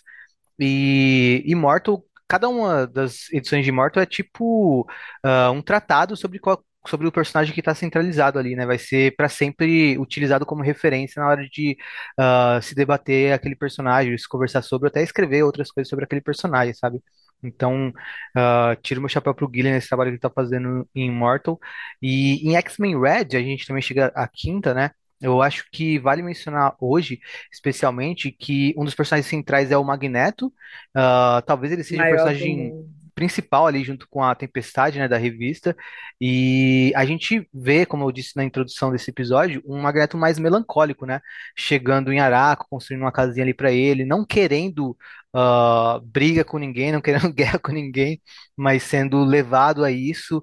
E Immortal, cada uma das edições de Immortal é tipo ah, um tratado sobre qual, sobre o personagem que está centralizado ali, né? Vai ser para sempre utilizado como referência na hora de ah, se debater aquele personagem, se conversar sobre, até escrever outras coisas sobre aquele personagem, sabe? Então, ah, tiro meu chapéu pro Gillian nesse trabalho que ele tá fazendo em Immortal. E em X-Men Red, a gente também chega à quinta, né? Eu acho que vale mencionar hoje especialmente, que um dos personagens centrais é o Magneto. Ah, talvez ele seja o Maior do personagem mundo. Principal ali junto com a Tempestade, né, da revista. E a gente vê, como eu disse na introdução desse episódio, um Magneto mais melancólico, né? Chegando em Araco, construindo uma casinha ali para ele, não querendo ah, briga com ninguém, não querendo guerra com ninguém, mas sendo levado a isso.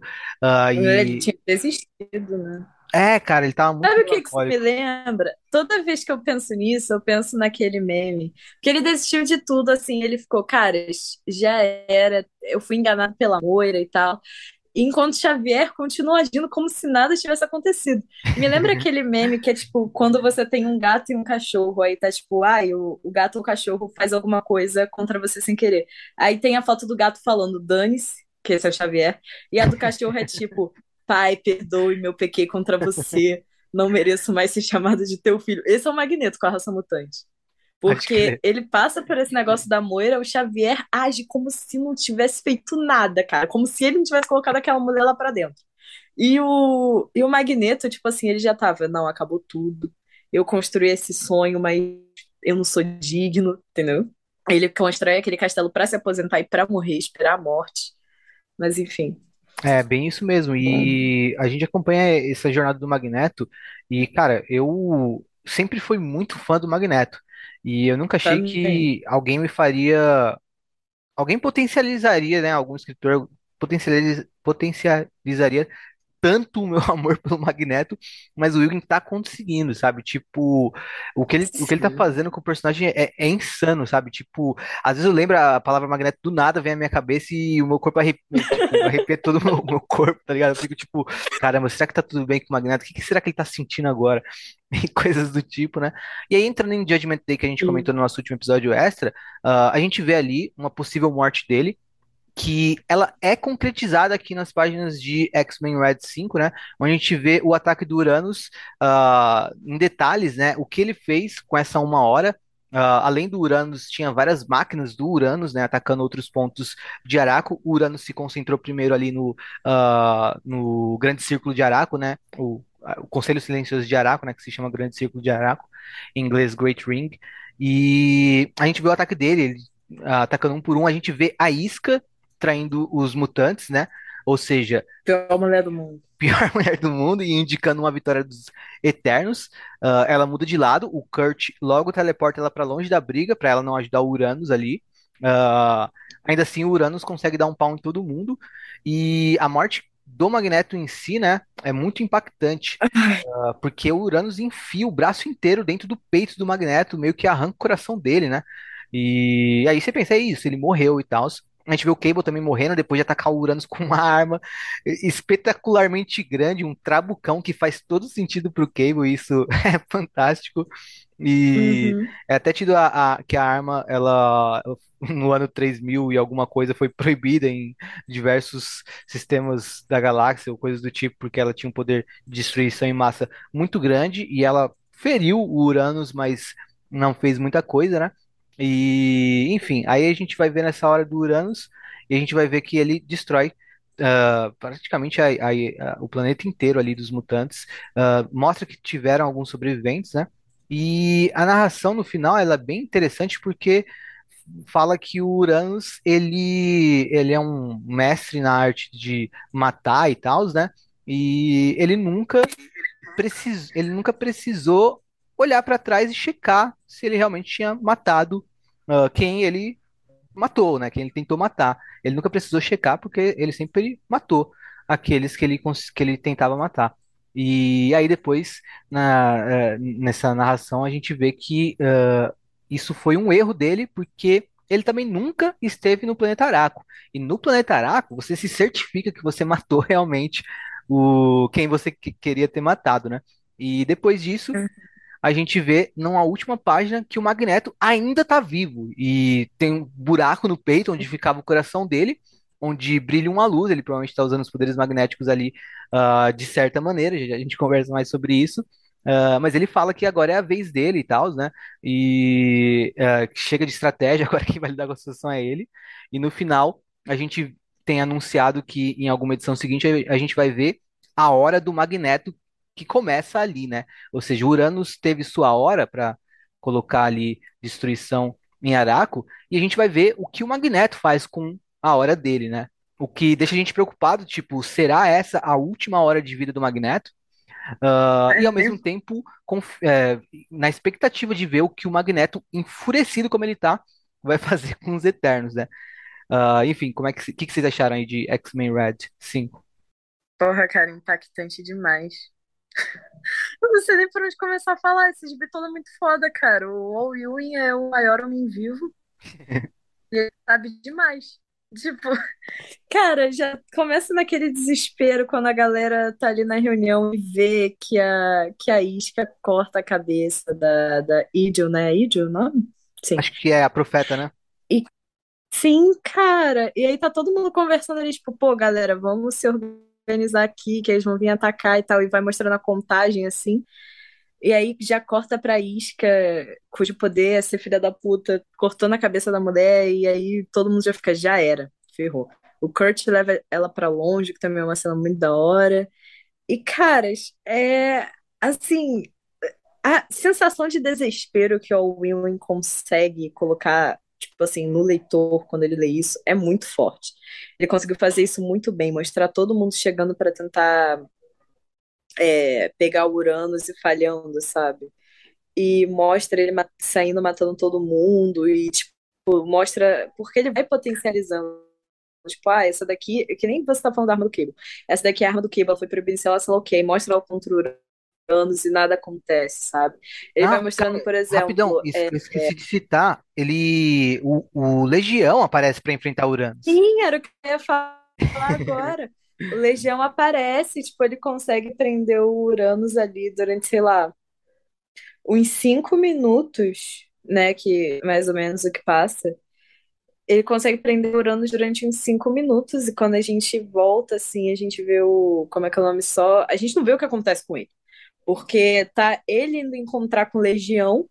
Ele e tinha desistido, né? É, cara, ele tava muito Sabe o que que isso me lembra? Toda vez que eu penso nisso, eu penso naquele meme. Que ele desistiu de tudo, assim, ele ficou, cara, já era, eu fui enganado pela Moira e tal. Enquanto Xavier continua agindo como se nada tivesse acontecido. Me lembra aquele meme que é tipo, quando você tem um gato e um cachorro, aí tá tipo, ai, o, o gato ou o cachorro faz alguma coisa contra você sem querer. Aí tem a foto do gato falando, dane-se, que esse é o Xavier, e a do cachorro é tipo, pai, perdoe meu pequei contra você, não mereço mais ser chamado de teu filho. Esse é o Magneto com a raça mutante. Porque ele passa por esse negócio da Moira, o Xavier age como se não tivesse feito nada, cara. Como se ele não tivesse colocado aquela mulher lá pra dentro. E o, e o Magneto, tipo assim, ele já tava, não, acabou tudo. Eu construí esse sonho, mas eu não sou digno, entendeu? Ele constrói aquele castelo pra se aposentar e pra morrer, esperar a morte. Mas enfim, É, bem isso mesmo. E a gente acompanha essa jornada do Magneto. E, cara, eu sempre fui muito fã do Magneto. E eu nunca achei também. que alguém me faria. Alguém potencializaria, né? Algum escritor potencializ- potencializaria tanto o meu amor pelo Magneto, mas o William tá conseguindo, sabe? Tipo, o que ele, o que ele tá fazendo com o personagem é, é insano, sabe? Tipo, às vezes eu lembro a palavra Magneto do nada, vem à minha cabeça e o meu corpo arrepia, tipo, arrepia todo o meu, meu corpo, tá ligado? Eu fico tipo, caramba, será que tá tudo bem com o Magneto? O que, que será que ele tá sentindo agora? E coisas do tipo, né? E aí, entrando em Judgment Day, que a gente Sim. comentou no nosso último episódio extra, ah, a gente vê ali uma possível morte dele que ela é concretizada aqui nas páginas de X-Men Red 5, né? Onde a gente vê o ataque do Uranus ah, em detalhes, né? O que ele fez com essa uma hora. Ah, além do Uranus, tinha várias máquinas do Uranus, né? Atacando outros pontos de Araco. O Uranus se concentrou primeiro ali no, ah, no Grande Círculo de Araco, né? O, o Conselho Silencioso de Araco, né? Que se chama Grande Círculo de Araco, em inglês Great Ring. E a gente vê o ataque dele, ele atacando um por um. A gente vê a isca traindo os mutantes, né? Ou seja, Pior mulher do mundo. pior mulher do mundo e indicando uma vitória dos Eternos. Ah, ela muda de lado, o Kurt logo teleporta ela para longe da briga, para ela não ajudar o Uranus ali. Ah, ainda assim, o Uranus consegue dar um pau em todo mundo. E a morte do Magneto em si, né, é muito impactante, ah, porque o Uranus enfia o braço inteiro dentro do peito do Magneto, meio que arranca o coração dele, né? E aí você pensa, é isso, ele morreu e tal. A gente vê o Cable também morrendo depois de atacar o Uranus com uma arma espetacularmente grande, um trabucão que faz todo sentido pro Cable, isso é fantástico. E Uhum. é até tido a, a- que a arma, ela no ano 3000 e alguma coisa foi proibida em diversos sistemas da galáxia ou coisas do tipo, porque ela tinha um poder de destruição em massa muito grande e ela feriu o Uranus, mas não fez muita coisa, né? E, enfim, aí a gente vai ver nessa hora do Uranus e a gente vai ver que ele destrói ah, praticamente a- a- a- o planeta inteiro ali dos mutantes. Ah, mostra que tiveram alguns sobreviventes, né? E a narração no final ela é bem interessante porque fala que o Uranus, ele, ele é um mestre na arte de matar e tal, né? E ele nunca precis, ele nunca precisou olhar para trás e checar se ele realmente tinha matado uh, quem ele matou, né? Quem ele tentou matar. Ele nunca precisou checar porque ele sempre matou aqueles que ele, que ele tentava matar. E aí depois, na, uh, nessa narração, a gente vê que uh, isso foi um erro dele, porque ele também nunca esteve no planeta Araco. E no planeta Araco, você se certifica que você matou realmente o quem você que- queria ter matado, né? E depois disso, a gente vê numa última página que o Magneto ainda tá vivo e tem um buraco no peito onde ficava o coração dele, onde brilha uma luz. Ele provavelmente está usando os poderes magnéticos ali, ah, de certa maneira. A gente conversa mais sobre isso. Ah, mas ele fala que agora é a vez dele e tal, né? E que chega de estratégia, agora quem vai lidar com a situação é ele. E no final, a gente tem anunciado que em alguma edição seguinte a gente vai ver a hora do Magneto que começa ali, né? Ou seja, Uranus teve sua hora para colocar ali destruição em Araco, e a gente vai ver o que o Magneto faz com a hora dele, né? O que deixa a gente preocupado, tipo, será essa a última hora de vida do Magneto? Ah, É e ao mesmo mesmo? tempo, é, na expectativa de ver o que o Magneto, enfurecido como ele tá, vai fazer com os Eternos, né? Ah, enfim, como é que, que, que vocês acharam aí de X-Men Red 5? Porra, cara, impactante demais. Eu não sei nem por onde começar a falar. Esse gibi todo é muito foda, cara. O Al Ewing é o maior homem vivo e ele sabe demais. Tipo, cara, já começa naquele desespero quando a galera tá ali na reunião e vê que a, que a isca corta a cabeça da, da Idil, né? Idil o nome? Sim. Acho que é a Profeta, né? E sim, cara. E aí tá todo mundo conversando ali, tipo, pô, galera, vamos se organizar aqui, que eles vão vir atacar e tal. E vai mostrando a contagem assim. E aí já corta pra Isca, cujo poder é ser filha da puta, cortando a cabeça da mulher, e aí todo mundo já fica, já era, ferrou. O Kurt leva ela pra longe, que também é uma cena muito da hora. E, caras, é assim, a sensação de desespero que o Will consegue colocar, tipo assim, no leitor quando ele lê isso é muito forte. Ele conseguiu fazer isso muito bem, mostrar todo mundo chegando pra tentar é, pegar o Uranus e falhando, sabe? E mostra ele ma- saindo matando todo mundo e, tipo, mostra porque ele vai potencializando. Tipo, ah, essa daqui, que nem você tá falando da arma do Cable. Essa daqui é a arma do Cable, ela foi proibida em instalação, ok. Mostra ela contra o Uranus e nada acontece, sabe? Ele vai Ah, mostrando, por rapidão, exemplo, es- é, eu esqueci de citar, ele, o, o Legião aparece para enfrentar Uranus. sim, era o que eu ia falar agora. O Legião aparece, tipo, ele consegue prender o Uranus ali durante, sei lá, uns cinco minutos, né? Que mais ou menos o que passa. Ele consegue prender o Uranus durante uns cinco minutos, e quando a gente volta, assim, a gente vê o. Como é que é o nome só? A gente não vê o que acontece com ele. Porque tá ele indo encontrar com Legião,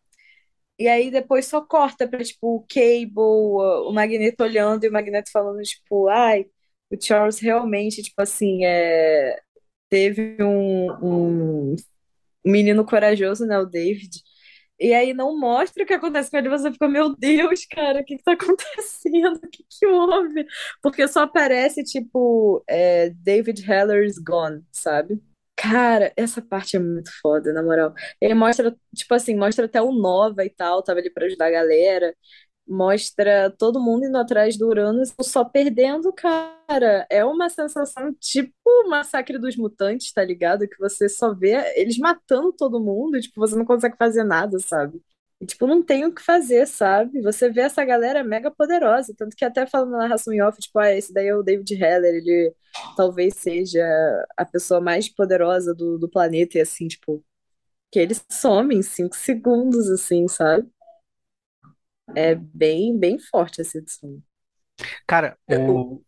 e aí depois só corta pra, tipo, o Cable, o Magneto olhando, e o Magneto falando, tipo, ai, o Charles realmente, tipo assim, é, teve um, um menino corajoso, né, o David. E aí não mostra o que acontece com ele, você fica, meu Deus, cara, o que que tá acontecendo? O que que houve? Porque só aparece, tipo, é, David Heller's gone, sabe? Cara, essa parte é muito foda, na moral. Ele mostra, tipo assim, mostra até o Nova e tal, tava ali pra ajudar a galera. Mostra todo mundo indo atrás do Uranus, só perdendo, cara. É uma sensação tipo o Massacre dos Mutantes, tá ligado? Que você só vê eles matando todo mundo, tipo, você não consegue fazer nada, sabe? E, tipo, não tem o que fazer, sabe? Você vê essa galera mega poderosa, tanto que até falando na narração em off, tipo, ah, esse daí é o David Heller, ele talvez seja a pessoa mais poderosa do, do planeta, e assim, tipo, que ele some em cinco segundos, assim, sabe? É bem, bem forte essa edição. Cara, É, o-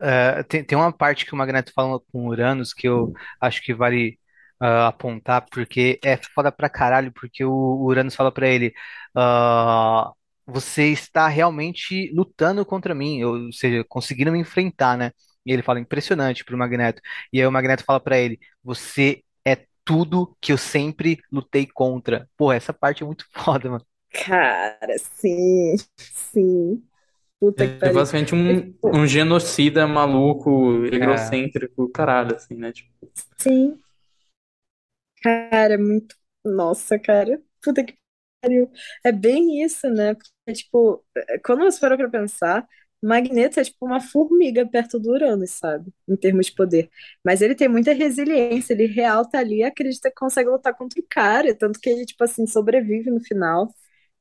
é, tem, tem uma parte que o Magneto fala com o Uranus que eu acho que vale ah, apontar, porque é foda pra caralho, porque o, Uranus fala pra ele, ah, você está realmente lutando contra mim, ou seja, conseguindo me enfrentar, né? E ele fala, impressionante pro Magneto. E aí o Magneto fala pra ele, você é tudo que eu sempre lutei contra. Pô, essa parte é muito foda, mano. Cara, sim, sim. Puta que Ele é pariu. basicamente É, um, um genocida maluco, É. egocêntrico, caralho, assim, né? Tipo, sim, cara, é muito. Nossa, cara. Puta que pariu. É bem isso, né? Tipo, é, quando você para pra pensar, Magneto é tipo uma formiga perto do Uranus, sabe? Em termos de poder. Mas ele tem muita resiliência, ele real tá ali e acredita que consegue lutar contra o cara. Tanto que ele, tipo assim, sobrevive no final.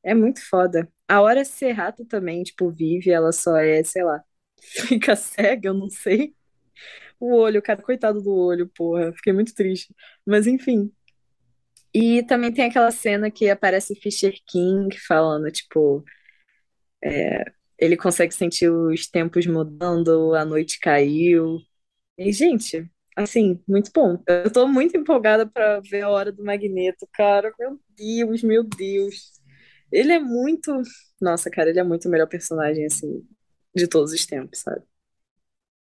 É muito foda. A Hora Serrato também, tipo, vive, ela só é, sei lá, fica cega, eu não sei. O olho, cara, coitado do olho, porra. Fiquei muito triste. Mas enfim. E também tem aquela cena que aparece Fisher King falando, tipo, ele consegue sentir os tempos mudando, a noite caiu. E, gente, assim, muito bom. Eu tô muito empolgada pra ver a hora do Magneto, cara. Meu Deus, meu Deus. Ele é muito. Nossa, cara, ele é muito o melhor personagem, assim, de todos os tempos, sabe?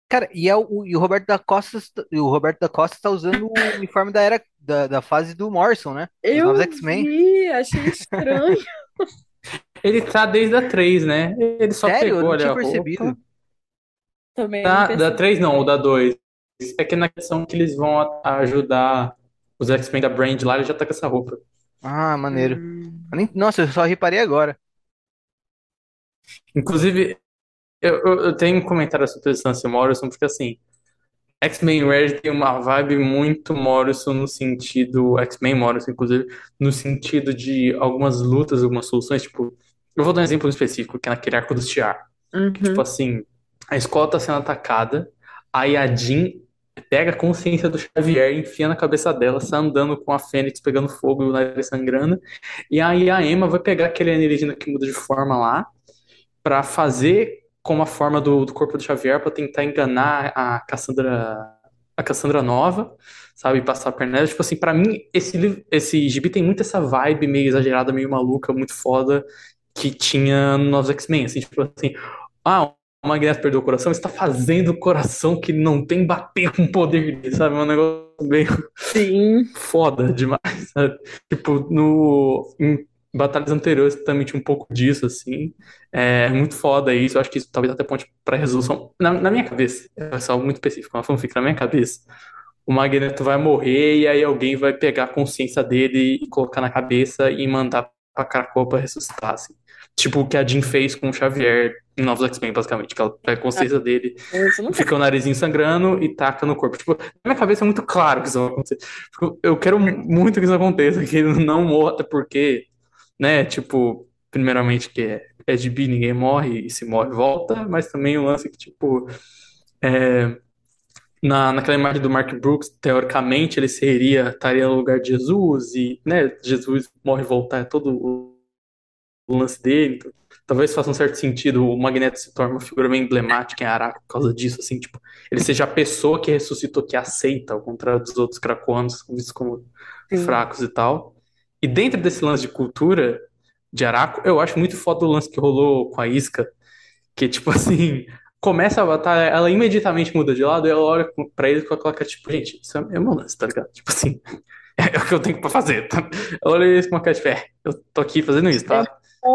Cara, e, é o, e o Roberto da Costa, e o Roberto da Costa tá usando o uniforme da era da, da fase do Morrison, né? Novos Eu X-Men. vi, achei estranho. ele tá desde a 3, né? Ele só Sério? Eu pegou não ali tinha percebido. Também não Da, da percebi. 3 não, ou da 2. É que na questão que eles vão ajudar os X-Men da Brand lá, ele já tá com essa roupa. Ah, maneiro. Hum. Eu Nossa, eu só reparei agora. Inclusive, eu, eu, eu tenho um comentário sobre Lance Morrison, porque assim, X-Men Red tem uma vibe muito Morrison no sentido, X-Men Morrison, inclusive, no sentido de algumas lutas, algumas soluções, tipo, eu vou dar um exemplo específico, que é naquele arco do que tipo Uhum. assim, a escola tá sendo atacada, aí a Jean pega a consciência do Xavier, enfia na cabeça dela, sai andando com a Fênix pegando fogo e o nariz sangrando, e aí a Emma vai pegar aquele alienígena que muda de forma lá, pra fazer com a forma do, do corpo do Xavier pra tentar enganar a Cassandra, a Cassandra Nova, sabe, passar a perna. Tipo assim, pra mim esse livro, esse gibi tem muito essa vibe meio exagerada, meio maluca, muito foda que tinha no Novos X-Men, assim, tipo assim, ah, o Magneto perdeu o coração, está fazendo o coração que não tem bater com o poder dele, sabe? É um negócio meio Sim. foda demais, sabe? Tipo, no, em batalhas anteriores também tinha um pouco disso, assim. É muito foda isso. Eu acho que isso talvez até ponte pra resolução. Na, na minha cabeça, é só muito específico, uma fanfic na minha cabeça. O Magneto vai morrer e aí alguém vai pegar a consciência dele e colocar na cabeça e mandar pra Krakoa pra ressuscitar, assim. Tipo o que a Jean fez com o Xavier em Novos X-Men, basicamente. Que ela pega a consciência dele não fica o narizinho sangrando e taca no corpo. Tipo, na minha cabeça é muito claro que isso vai acontecer. Tipo, Eu quero muito que isso aconteça, que ele não morra, até porque, né, tipo, primeiramente que é, é de bi, ninguém morre, e se morre, volta, mas também o lance que, tipo, é, na, naquela imagem do Mark Brooks, teoricamente ele seria, estaria no lugar de Jesus, e, né, Jesus morre e voltar, é todo o lance dele. Então, talvez faça um certo sentido o Magneto se torne uma figura meio emblemática em Araco por causa disso, assim, tipo, ele seja a pessoa que ressuscitou, que aceita, ao contrário dos outros cracoanos, vistos como Sim. fracos e tal. E dentro desse lance de cultura de Araco, eu acho muito foda o lance que rolou com a Isca, que tipo assim, começa a batalha, ela imediatamente muda de lado e ela olha pra ele com aquela cara, tipo, gente, isso é o meu lance, tá ligado? Tipo assim, é o que eu tenho pra fazer, tá? Ela olha isso com uma cara, tipo, é, eu tô aqui fazendo isso, tá?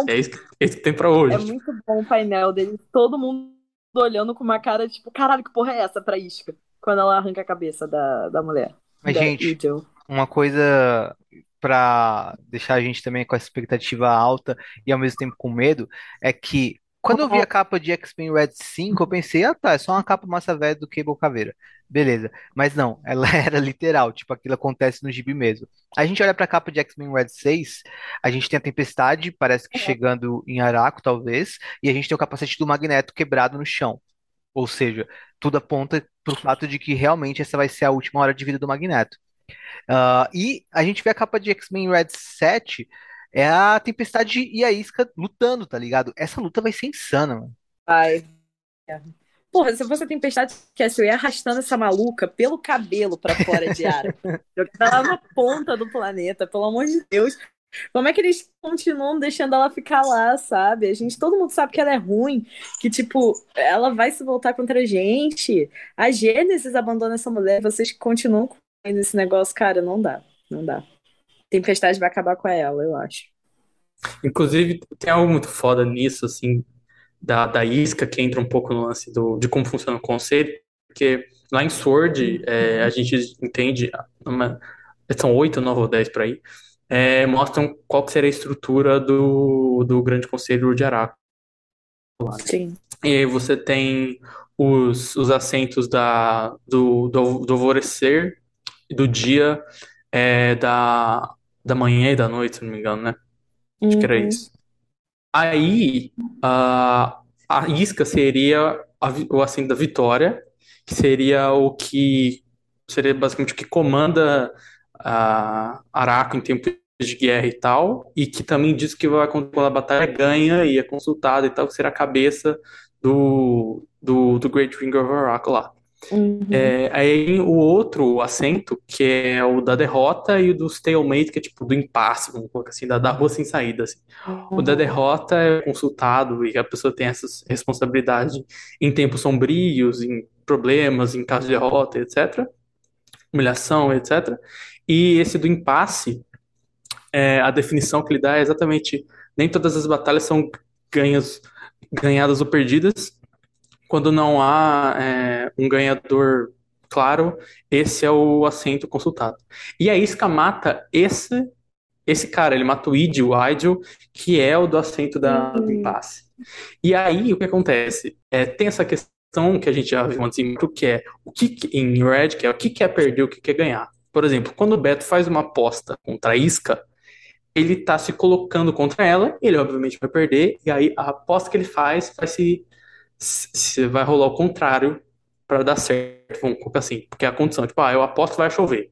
É isso, que- é isso que tem pra hoje. É muito bom o painel dele, todo mundo olhando com uma cara tipo, caralho, que porra é essa pra Isca? Quando ela arranca a cabeça da, da mulher. Mas, da gente, Idil. uma coisa pra deixar a gente também com a expectativa alta e ao mesmo tempo com medo é que quando eu vi a capa de X-Men Red 5, eu pensei, ah tá, é só uma capa massa velha do Cable Caveira. Beleza. Mas não, ela era literal, tipo, aquilo acontece no gibi mesmo. A gente olha pra capa de X-Men Red 6, a gente tem a Tempestade, parece que chegando em Araco, talvez, e a gente tem o capacete do Magneto quebrado no chão. Ou seja, tudo aponta pro fato de que realmente essa vai ser a última hora de vida do Magneto. Ah, e a gente vê a capa de X-Men Red 7, é a Tempestade e a Isca lutando, tá ligado? Essa luta vai ser insana, mano. Ai. Porra, se fosse a tempestade que eu ia arrastando essa maluca pelo cabelo pra fora de ar. Jogando ela na ponta do planeta, pelo amor de Deus. Como é que eles continuam deixando ela ficar lá, sabe? A gente, todo mundo sabe que ela é ruim, que tipo, ela vai se voltar contra a gente. A Gênesis abandona essa mulher, vocês continuam com esse negócio, cara, não dá, não dá. Tempestade vai acabar com ela, eu acho. Inclusive, tem algo muito foda nisso, assim, da, da isca, que entra um pouco no lance do, de como funciona o conselho, porque lá em Sword, é, a gente entende, uma, são oito, nove ou dez por aí, é, mostram qual que seria a estrutura do, do Grande Conselho de Araco. Sim. E aí você tem os, os assentos da, do, do, do alvorecer, do dia, é, da, da manhã e da noite, se não me engano, né? Acho que era Uhum. isso. Aí, a, a isca seria a o assento da vitória, que seria o que seria basicamente o que comanda a Araco em tempos de guerra e tal, e que também diz que vai, quando a batalha ganha e é consultado e tal, que será a cabeça do, do, do Great Ring of Araco lá. Uhum. É, aí o outro assento, que é o da derrota, e o do stalemate, que é tipo do impasse, vamos colocar assim, da, da rua sem saída. assim. O da derrota é consultado e a pessoa tem essa responsabilidade em tempos sombrios, em problemas, em caso de derrota, etc. Humilhação, etc. E esse do impasse, é, a definição que ele dá é exatamente nem todas as batalhas são ganhas, ganhadas ou perdidas. Quando não há é, um ganhador claro, esse é o assento consultado. E a isca mata esse esse cara, ele mata o Idio, o Idil, que é o do assento da, do Uhum. impasse. E aí, o que acontece? É, tem essa questão que a gente já viu antes em Micro, que é o que em Red, que é o que que é perder, o que que é ganhar. Por exemplo, quando o Beto faz uma aposta contra a isca, ele tá se colocando contra ela, ele obviamente vai perder, e aí a aposta que ele faz vai se, se vai rolar o contrário para dar certo, vamos colocar assim, porque a condição, tipo, ah, eu aposto que vai chover.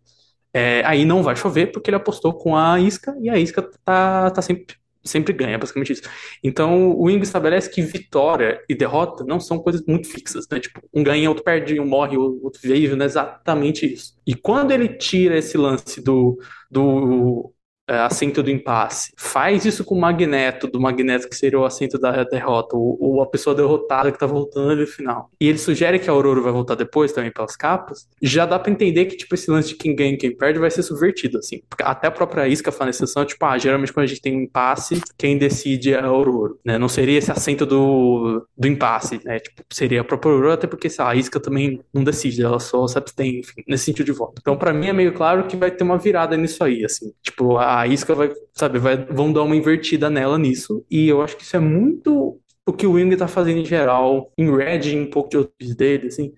É, aí não vai chover porque ele apostou com a isca e a isca tá, tá sempre, sempre ganha, basicamente isso. Então o Wing estabelece que vitória e derrota não são coisas muito fixas, né? Tipo, um ganha, outro perde, um morre, outro vive, não é exatamente isso. E quando ele tira esse lance do, do assento do impasse, faz isso com o Magneto, do Magneto que seria o assento da derrota, ou, ou a pessoa derrotada que tá voltando ali no final. E ele sugere que a Aurora vai voltar depois também pelas capas, já dá pra entender que, tipo, esse lance de quem ganha e quem perde vai ser subvertido, assim. Porque até a própria Isca fala nessa sessão, tipo, ah, geralmente quando a gente tem um impasse, quem decide é a Aurora, né? Não seria esse assento do, do impasse, né? Tipo, seria a própria Aurora, até porque a Isca também não decide, ela só se abstém, enfim, nesse sentido de voto. Então, pra mim é meio claro que vai ter uma virada nisso aí, assim. Tipo, a Isca vai, sabe, vai, vão dar uma invertida nela nisso, e eu acho que isso é muito o que o Wing tá fazendo em geral, em Red, um pouco de outros dele, assim.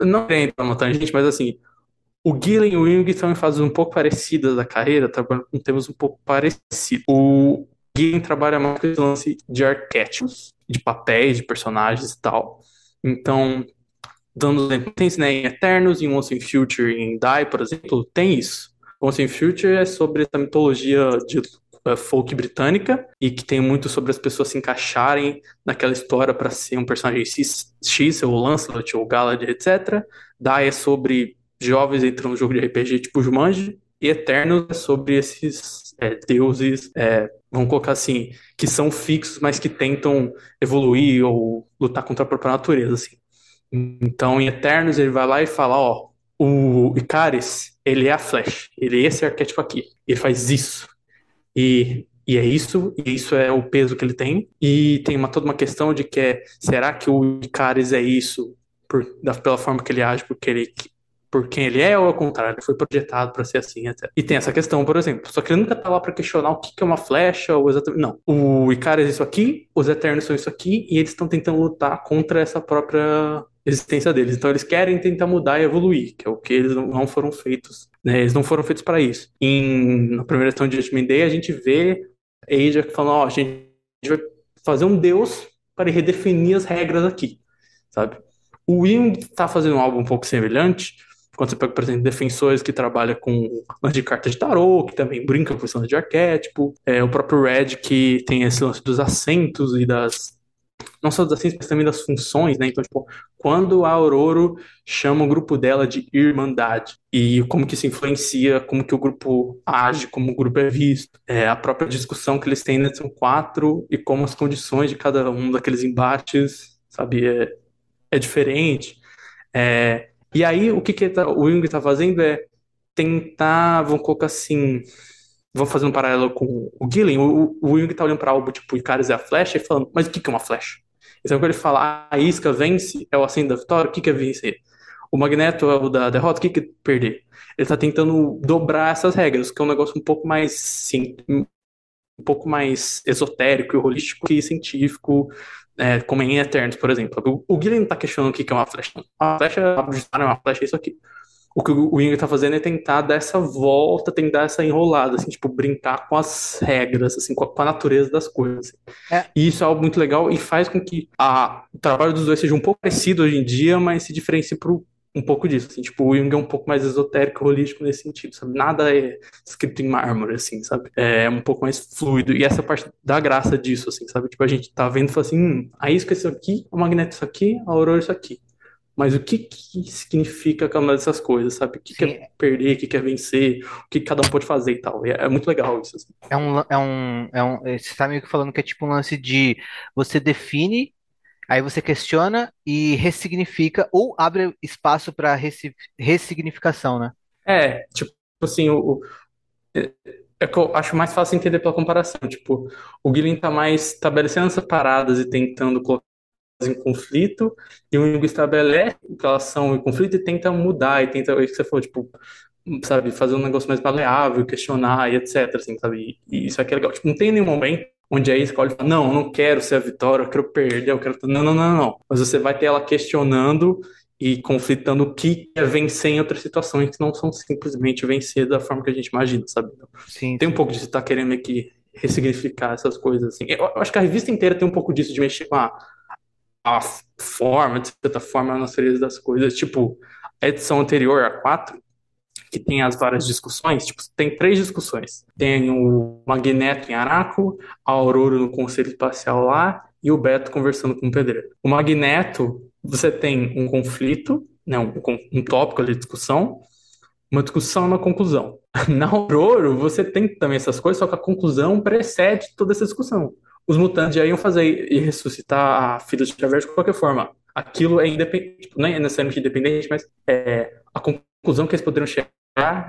Não querendo entrar numa tangente, mas assim, o Gillen e o Wing estão em fases um pouco parecidas da carreira, trabalhando com temas um pouco parecidos. O Gillen trabalha mais com esse lance de arquétipos, de papéis, de personagens e tal. Então, dando exemplo, tem né, em Eternos, em Once in Future, em Die, por exemplo, tem isso. Once in Future é sobre essa mitologia de uh, folk britânica e que tem muito sobre as pessoas se encaixarem naquela história para ser um personagem X, X, ou Lancelot, ou Galad, etc. Die é sobre jovens entrando no jogo de RPG tipo Jumanji, e Eternos é sobre esses é, deuses, é, vamos colocar assim, que são fixos, mas que tentam evoluir ou lutar contra a própria natureza, assim. Então, em Eternos, ele vai lá e fala, ó, o Icaris, ele é a Flash, ele é esse arquétipo aqui, ele faz isso. E, e é isso, e isso é o peso que ele tem. E tem uma, toda uma questão de que é, será que o Icaris é isso por, da, pela forma que ele age, porque ele, por quem ele é, ou ao contrário, ele foi projetado para ser assim, etc. E tem essa questão, por exemplo, só que ele nunca tá lá para questionar o que, é uma flecha, ou exatamente. Não. O Icaris é isso aqui, os Eternos são isso aqui, e eles estão tentando lutar contra essa própria existência deles. Então eles querem tentar mudar e evoluir, que é o que eles não foram feitos. Né? Eles não foram feitos para isso. Em, na primeira edição de Judgment Day, a gente vê Aja falando, ó, a gente vai fazer um deus para redefinir as regras aqui, sabe? O Wing tá fazendo algo um pouco semelhante, quando você pega, por exemplo, defensores que trabalham com lance de carta de tarô, que também brinca com esse lance de arquétipo, é, o próprio Red, que tem esse lance dos assentos e das não só dos assentos, mas também das funções, né? Então, tipo, quando a Aurora chama o grupo dela de Irmandade e como que isso influencia, como que o grupo age, como o grupo é visto, é, a própria discussão que eles têm na edição 4 e como as condições de cada um daqueles embates, sabe, é, é diferente. É, e aí, o que, que tá, o Jung está fazendo é tentar, vamos colocar assim, vou fazer um paralelo com o Gillen, o, o Jung tá olhando pra algo tipo Icarus e a flecha e falando, mas o que, que é uma flecha? Então quando ele fala, a isca vence, é o aceno da vitória, o que, que é vencer? O Magneto é o da derrota, o que, que é perder? Ele tá tentando dobrar essas regras, que é um negócio um pouco mais, sim, um pouco mais esotérico e holístico que científico, é, como em Eternos, por exemplo. O, o Guilherme tá questionando o que, é uma flecha. Uma flecha é uma flecha é isso aqui o que o Jung tá fazendo é tentar dar essa volta, tentar essa enrolada, assim, tipo, brincar com as regras, assim, com a, com a natureza das coisas. É. E isso é algo muito legal e faz com que a, o trabalho dos dois seja um pouco parecido hoje em dia, mas se diferencie pro, um pouco disso, assim, tipo, o Jung é um pouco mais esotérico, holístico nesse sentido, sabe? Nada é escrito em mármore, assim, sabe? É um pouco mais fluido, e essa parte da graça disso, assim, sabe? Tipo, a gente tá vendo e fala assim, hum, a isca é isso aqui, o magneto é isso aqui, a aurora é isso aqui. Mas o que, que significa cada uma dessas coisas, sabe? O que, que é perder, o que, que é vencer, o que cada um pode fazer e tal. E é, é muito legal isso. Assim. É um, é um, é um, você está meio que falando que é tipo um lance de você define, aí você questiona e ressignifica, ou abre espaço para ressignificação, né? É, tipo assim, o, é, é que eu acho mais fácil entender pela comparação. Tipo, o Guilherme tá mais estabelecendo essas paradas e tentando colocar em conflito, e o Jung estabelece que elas são em conflito e tenta mudar, e tenta, é o que você falou, tipo, sabe, fazer um negócio mais maleável, questionar e etc, assim, sabe, e isso aqui é legal. Tipo, não tem nenhum momento onde a escolhe fala, não, eu não quero ser a vitória, eu quero perder, eu quero... Não, não, não, não. Mas você vai ter ela questionando e conflitando o que é vencer em outras situações que não são simplesmente vencer da forma que a gente imagina, sabe? Sim, tem sim. um pouco de você estar tá querendo meio que ressignificar essas coisas, assim. Eu acho que a revista inteira tem um pouco disso, de mexer com a a forma, de certa forma, a natureza das coisas. Tipo, a edição anterior, a 4, que tem as várias discussões, tipo, tem três discussões. Tem o Magneto em Araco, a Aurora no Conselho Espacial lá, e o Beto conversando com o Pedreiro. O Magneto, você tem um conflito, né, um, um tópico de discussão, uma discussão uma conclusão. Na Aurora, você tem também essas coisas, só que a conclusão precede toda essa discussão os mutantes já iam fazer e ressuscitar a filha de Xavier de qualquer forma. Aquilo é independente, tipo, não é necessariamente independente, mas é, a conclusão que eles poderiam chegar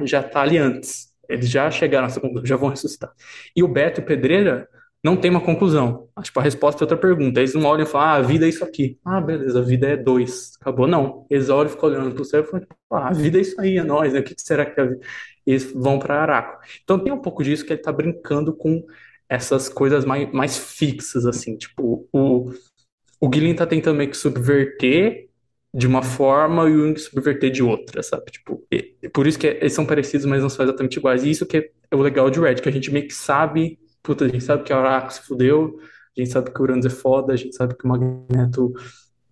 já está ali antes. Eles já chegaram já vão ressuscitar. E o Beto e o Pedreira não tem uma conclusão. Tipo, a resposta é outra pergunta. Eles não olham e falam, ah, a vida é isso aqui. Ah, beleza, a vida é dois. Acabou. Não. Eles olham e ficam olhando pro céu e falam, ah, a vida é isso aí, é nós, né? O que será que é a vida? Eles vão para Araco. Então tem um pouco disso que ele está brincando com essas coisas mais, mais fixas, assim, tipo, o, o Guilherme tá tentando meio que subverter de uma forma e o Jung subverter de outra, sabe? Tipo, e, por isso que eles são parecidos, mas não são exatamente iguais. E isso que é o legal de Red, que a gente meio que sabe, puta, a gente sabe que a Oracle se fudeu, a gente sabe que o Uranus é foda, a gente sabe que o Magneto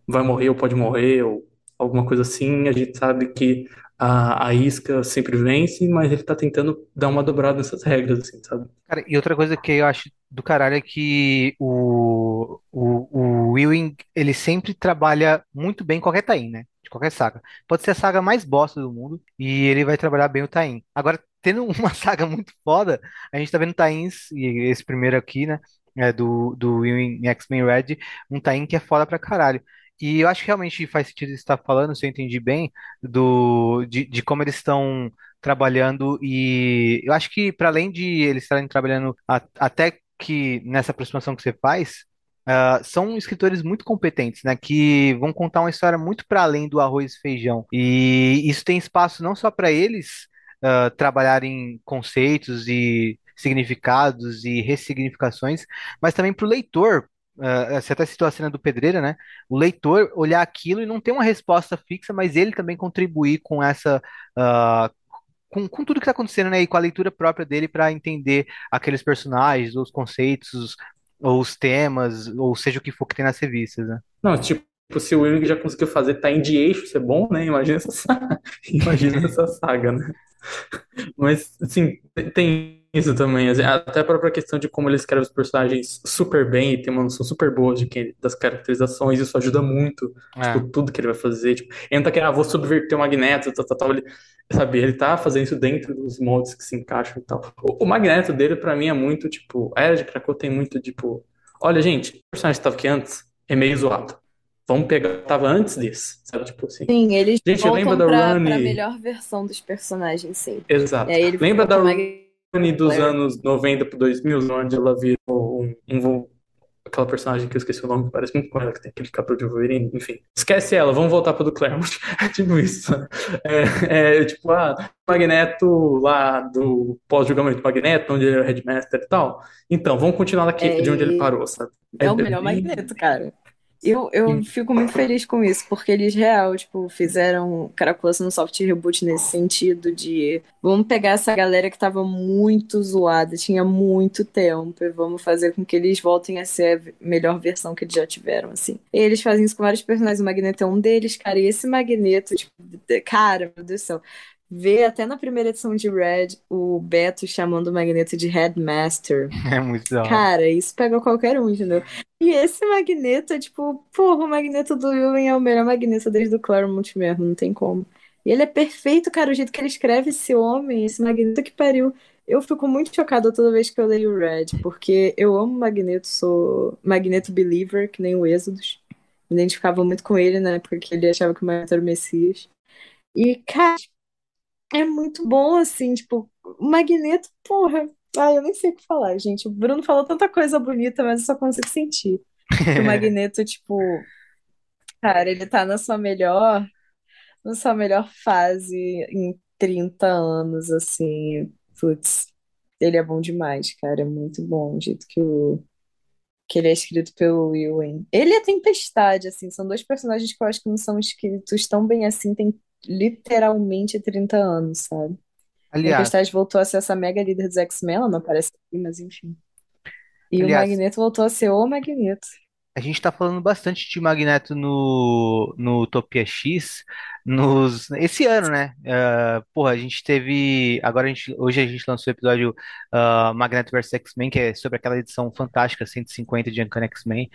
vai morrer ou pode morrer, ou alguma coisa assim, a gente sabe que a, a isca sempre vence, mas ele tá tentando dar uma dobrada nessas regras, assim, sabe? Cara, e outra coisa que eu acho do caralho é que o, o, o Ewing, ele sempre trabalha muito bem qualquer Tain, né? De qualquer saga. Pode ser a saga mais bosta do mundo e ele vai trabalhar bem o Tain. Agora, tendo uma saga muito foda, a gente tá vendo Tains, e esse primeiro aqui, né? É do, do Ewing X-Men Red, um Tain que é foda pra caralho. E eu acho que realmente faz sentido estar falando, se eu entendi bem, do, de, de como eles estão trabalhando. E eu acho que, para além de eles estarem trabalhando a, até que nessa aproximação que você faz, uh, são escritores muito competentes, né? Que vão contar uma história muito para além do arroz e feijão. E isso tem espaço não só para eles uh, trabalharem conceitos e significados e ressignificações, mas também para o leitor Uh, você até citou a cena do Pedreira, né? O leitor olhar aquilo e não ter uma resposta fixa, mas ele também contribuir com essa. Uh, com, com tudo que está acontecendo, né? E com a leitura própria dele para entender aqueles personagens, os conceitos, ou os temas, ou seja o que for que tem nas revistas, né? Não, tipo, se o Willing já conseguiu fazer tá em de eixo, isso é bom, né? Imagina essa, Imagina essa saga, né? Mas, assim, tem isso também, assim, até a própria questão de como ele escreve os personagens super bem e tem uma noção super boa de que, das caracterizações, isso ajuda muito, é. tipo, tudo que ele vai fazer, tipo, ele não tá querendo, ah, vou subverter o Magneto, tal, tal, tal, ele, sabe, ele tá fazendo isso dentro dos moldes que se encaixam e tal. O, o Magneto dele, pra mim, é muito, tipo, a Era de Krakow tem muito, tipo, olha, gente, o personagem que tava aqui antes é meio zoado. Vamos pegar, tava antes desse, sabe? Tipo assim. Sim, eles gente, voltam lembra da pra, Run pra melhor versão dos personagens, sim. Exato. Lembra da, dos Claire. anos 90 pro 2000, onde ela virou um, um aquela personagem que eu esqueci o nome, que parece muito com ela, que tem aquele cabelo de Wolverine, enfim. Esquece ela, vamos voltar pro do Claremont. É tipo isso. É, é tipo, ah, Magneto lá do pós-julgamento Magneto, onde ele era Headmaster e tal. Então, vamos continuar daqui É, de onde ele parou, sabe? É o melhor Magneto, cara. Eu, eu fico muito feliz com isso, porque eles real, tipo, fizeram Caracoles no soft reboot nesse sentido de vamos pegar essa galera que tava muito zoada, tinha muito tempo, e vamos fazer com que eles voltem a ser a melhor versão que eles já tiveram, assim. E eles fazem isso com vários personagens, o Magneto é um deles, cara, e esse Magneto, tipo, cara, meu Deus do céu. Ver até na primeira edição de Red o Beto chamando o Magneto de Headmaster. É muito da. Cara, isso pega qualquer um, entendeu? E esse Magneto é tipo, porra, o Magneto do Ewing é o melhor Magneto desde o Claremont mesmo, não tem como. E ele é perfeito, cara, o jeito que ele escreve esse homem, esse Magneto que pariu. Eu fico muito chocada toda vez que eu leio o Red, porque eu amo Magneto, sou Magneto Believer, que nem o Êxodos. Me identificava muito com ele na época que ele achava que o Magneto era o Messias. E, cara, é muito bom, assim, tipo, o Magneto, porra. Ai, eu nem sei o que falar, gente. O Bruno falou tanta coisa bonita, mas eu só consigo sentir. Que o Magneto, tipo, cara, ele tá na sua melhor, na sua melhor fase em 30 anos, assim. Putz, ele é bom demais, cara. É muito bom o jeito que o que ele é escrito pelo Ewan. Ele e a Tempestade, assim, são dois personagens que eu acho que não são escritos tão bem assim, tem literalmente 30 anos, sabe? A Aliás, Tempestade voltou a ser essa mega líder dos X-Men, ela não aparece aqui, mas enfim. E Aliás- o Magneto voltou a ser o Magneto. A gente tá falando bastante de Magneto no, no Utopia X nos, esse ano, né? Ah, porra, a gente teve. Agora a gente, hoje a gente lançou o episódio ah, Magneto vs X-Men, que é sobre aquela edição fantástica 150 de Uncanny X-Men.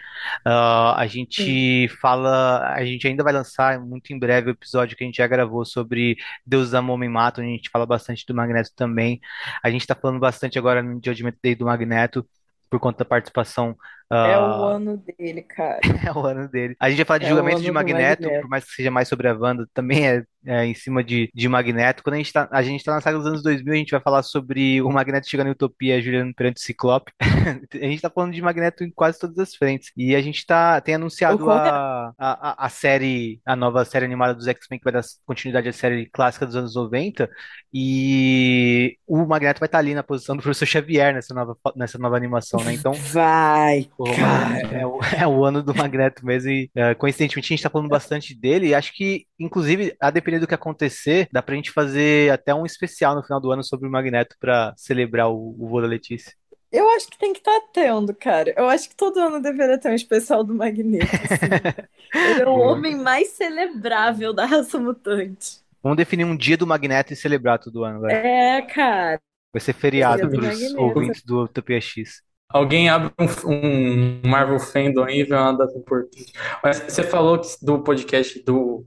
Ah, a gente fala. A gente ainda vai lançar muito em breve o episódio que a gente já gravou sobre Deus Ama Homem Mata, onde a gente fala bastante do Magneto também. A gente tá falando bastante agora no Judgment Day do Magneto. Por conta da participação É o ah, ano dele, cara. é o ano dele. A gente vai falar de É julgamento de Magneto, Magneto. por mais que seja mais sobre a Wanda, também é, é em cima de, de Magneto. Quando a gente tá, a gente tá na saga dos anos 2000, a gente vai falar sobre o Magneto chegando em Utopia, Juliano perante o Ciclope. a gente tá falando de Magneto em quase todas as frentes. E a gente tá, tem anunciado é? a, a, a- série, a nova série animada dos X-Men, que vai dar continuidade à série clássica dos anos 90. E o Magneto vai estar ali na posição do Professor Xavier nessa nova, nessa nova animação, né? Então, Vai, cara. É, o, é o ano do Magneto mesmo e é, coincidentemente a gente tá falando bastante dele e acho que, inclusive, a depender do que acontecer, dá pra gente fazer até um especial no final do ano sobre o Magneto pra celebrar o, o voo da Letícia. Eu acho que tem que estar tendo, cara. Eu acho que todo ano deveria ter um especial do Magneto, assim. Ele é o homem mais celebrável da raça mutante. Vamos definir um dia do Magneto e celebrar todo ano, velho. É, cara. Vai ser feriado pros Magneto. ouvintes do Utopia X. Alguém abre um, um Marvel Fandom aí e vê uma data importante. Mas você falou do podcast do,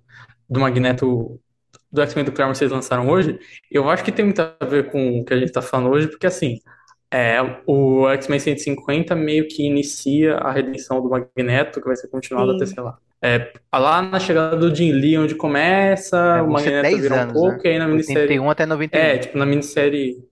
do Magneto, do X-Men do Claremont que vocês lançaram hoje. Eu acho que tem muito a ver com o que a gente tá falando hoje, porque assim, é, o X-Men 150 meio que inicia a redenção do Magneto, que vai ser continuada até, sei lá. É, lá na chegada do Jim Lee, onde começa, É, o Magneto 10 vira um anos, pouco, né? e aí na minissérie. 81 até 91. É, tipo, na minissérie.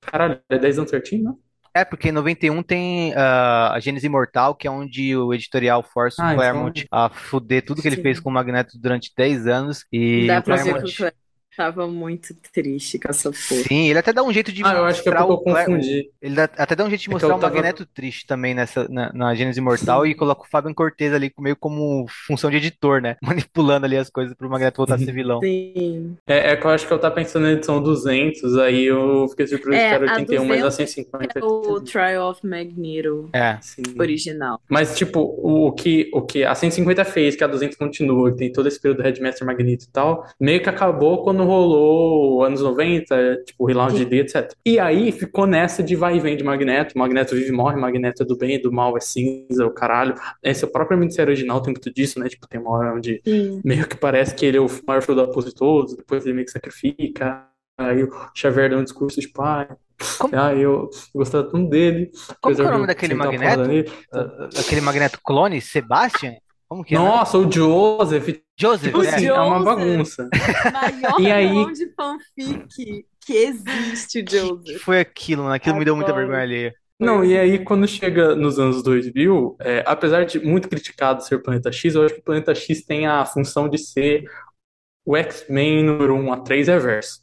Caralho, é 10 anos certinho, né? É, porque em 91 tem ah, a Gênesis Imortal, que é onde o editorial força Ah, o então- Claremont a fuder tudo que ele Sim. fez com o Magneto durante 10 anos. E Dá o Claremont. Tava muito triste com essa porra. Sim, ele até dá um jeito de Ah, eu acho que é mostrar o confundi. Ele dá- até dá um jeito de É mostrar o tava- Magneto triste também nessa, na, na Gênesis Imortal e coloca o Fabian Cortez ali meio como função de editor, né? Manipulando ali as coisas pro Magneto voltar a ser vilão. Sim. É, é que eu acho que eu tava pensando na edição 200, aí eu fiquei surpreso É, que era a 81, mas a 200 150 É o Trial of Magneto É. Sim. original. Mas, tipo, o, o que, o que a 150 fez, que a 200 continua, que tem todo esse período do Headmaster Magneto e tal, meio que acabou quando rolou anos 90, tipo, o Relaunch D, etc. E aí ficou nessa de vai e vem de Magneto, Magneto vive e morre, Magneto é do bem, do mal é cinza, o caralho. Esse é o próprio minissérie original tem muito disso, né? Tipo, tem uma hora onde Sim. meio que parece que ele é o maior filho da de todos, depois ele meio que sacrifica, aí o Xavier dá um discurso tipo, ah, Como- ah eu gostava tanto dele, Como que é o de nome daquele Magneto? Aquele Magneto clone, Sebastian? Como que é? Nossa, o Joseph, Joseph, tipo O né? assim, é uma Joseph. bagunça. Maior E aí- de fanfic que existe o Que, que Joseph. foi aquilo, mano? Aquilo me deu muita vergonha alheia. Não, e aí quando chega nos anos 2000, é, apesar de muito criticado ser Planeta X, eu acho que o Planeta X tem a função de ser o X-Men número 1 a 3 reverso.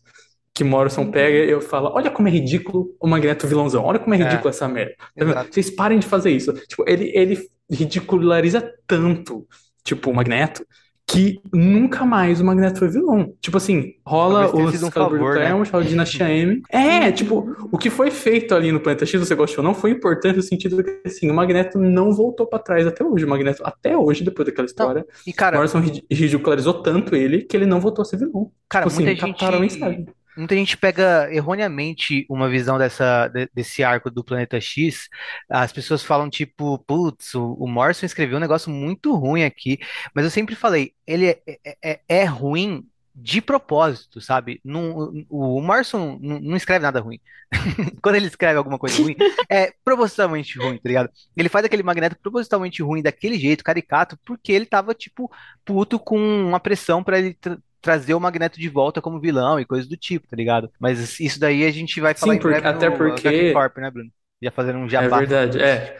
Que Morrison pega e eu falo, olha como é ridículo o Magneto vilãozão, olha como é É. ridículo essa merda. Tá. Vocês parem de fazer isso. Tipo, ele, ele ridiculariza tanto, tipo, o Magneto, que nunca mais o Magneto foi vilão. Tipo assim, rola o um Excalibur do favor, né? Rola a Dinastia M. É, tipo, o que foi feito ali no Planeta X, você gostou, não foi importante no sentido que, assim, o Magneto não voltou pra trás até hoje. O Magneto, até hoje, depois daquela história, E, cara, Morrison rid- ridicularizou tanto ele que ele não voltou a ser vilão. cara, Tipo assim, muita gente. Muita gente pega erroneamente uma visão dessa, de- desse arco do Planeta X. As pessoas falam, tipo, putz, o, Morrison escreveu um negócio muito ruim aqui. Mas eu sempre falei, ele é, é, é- é ruim de propósito, sabe? Não, o, Morrison não, não escreve nada ruim. Quando ele escreve alguma coisa ruim, é propositalmente ruim, tá ligado? Ele faz aquele Magneto propositalmente ruim daquele jeito, caricato, porque ele tava, tipo, puto com uma pressão pra ele trazer o Magneto de volta como vilão e coisas do tipo, tá ligado? Mas isso daí a gente vai falar Sim, em porque- breve até no porque- Corp, né, Bruno? Já fazendo um É jabá. verdade, é.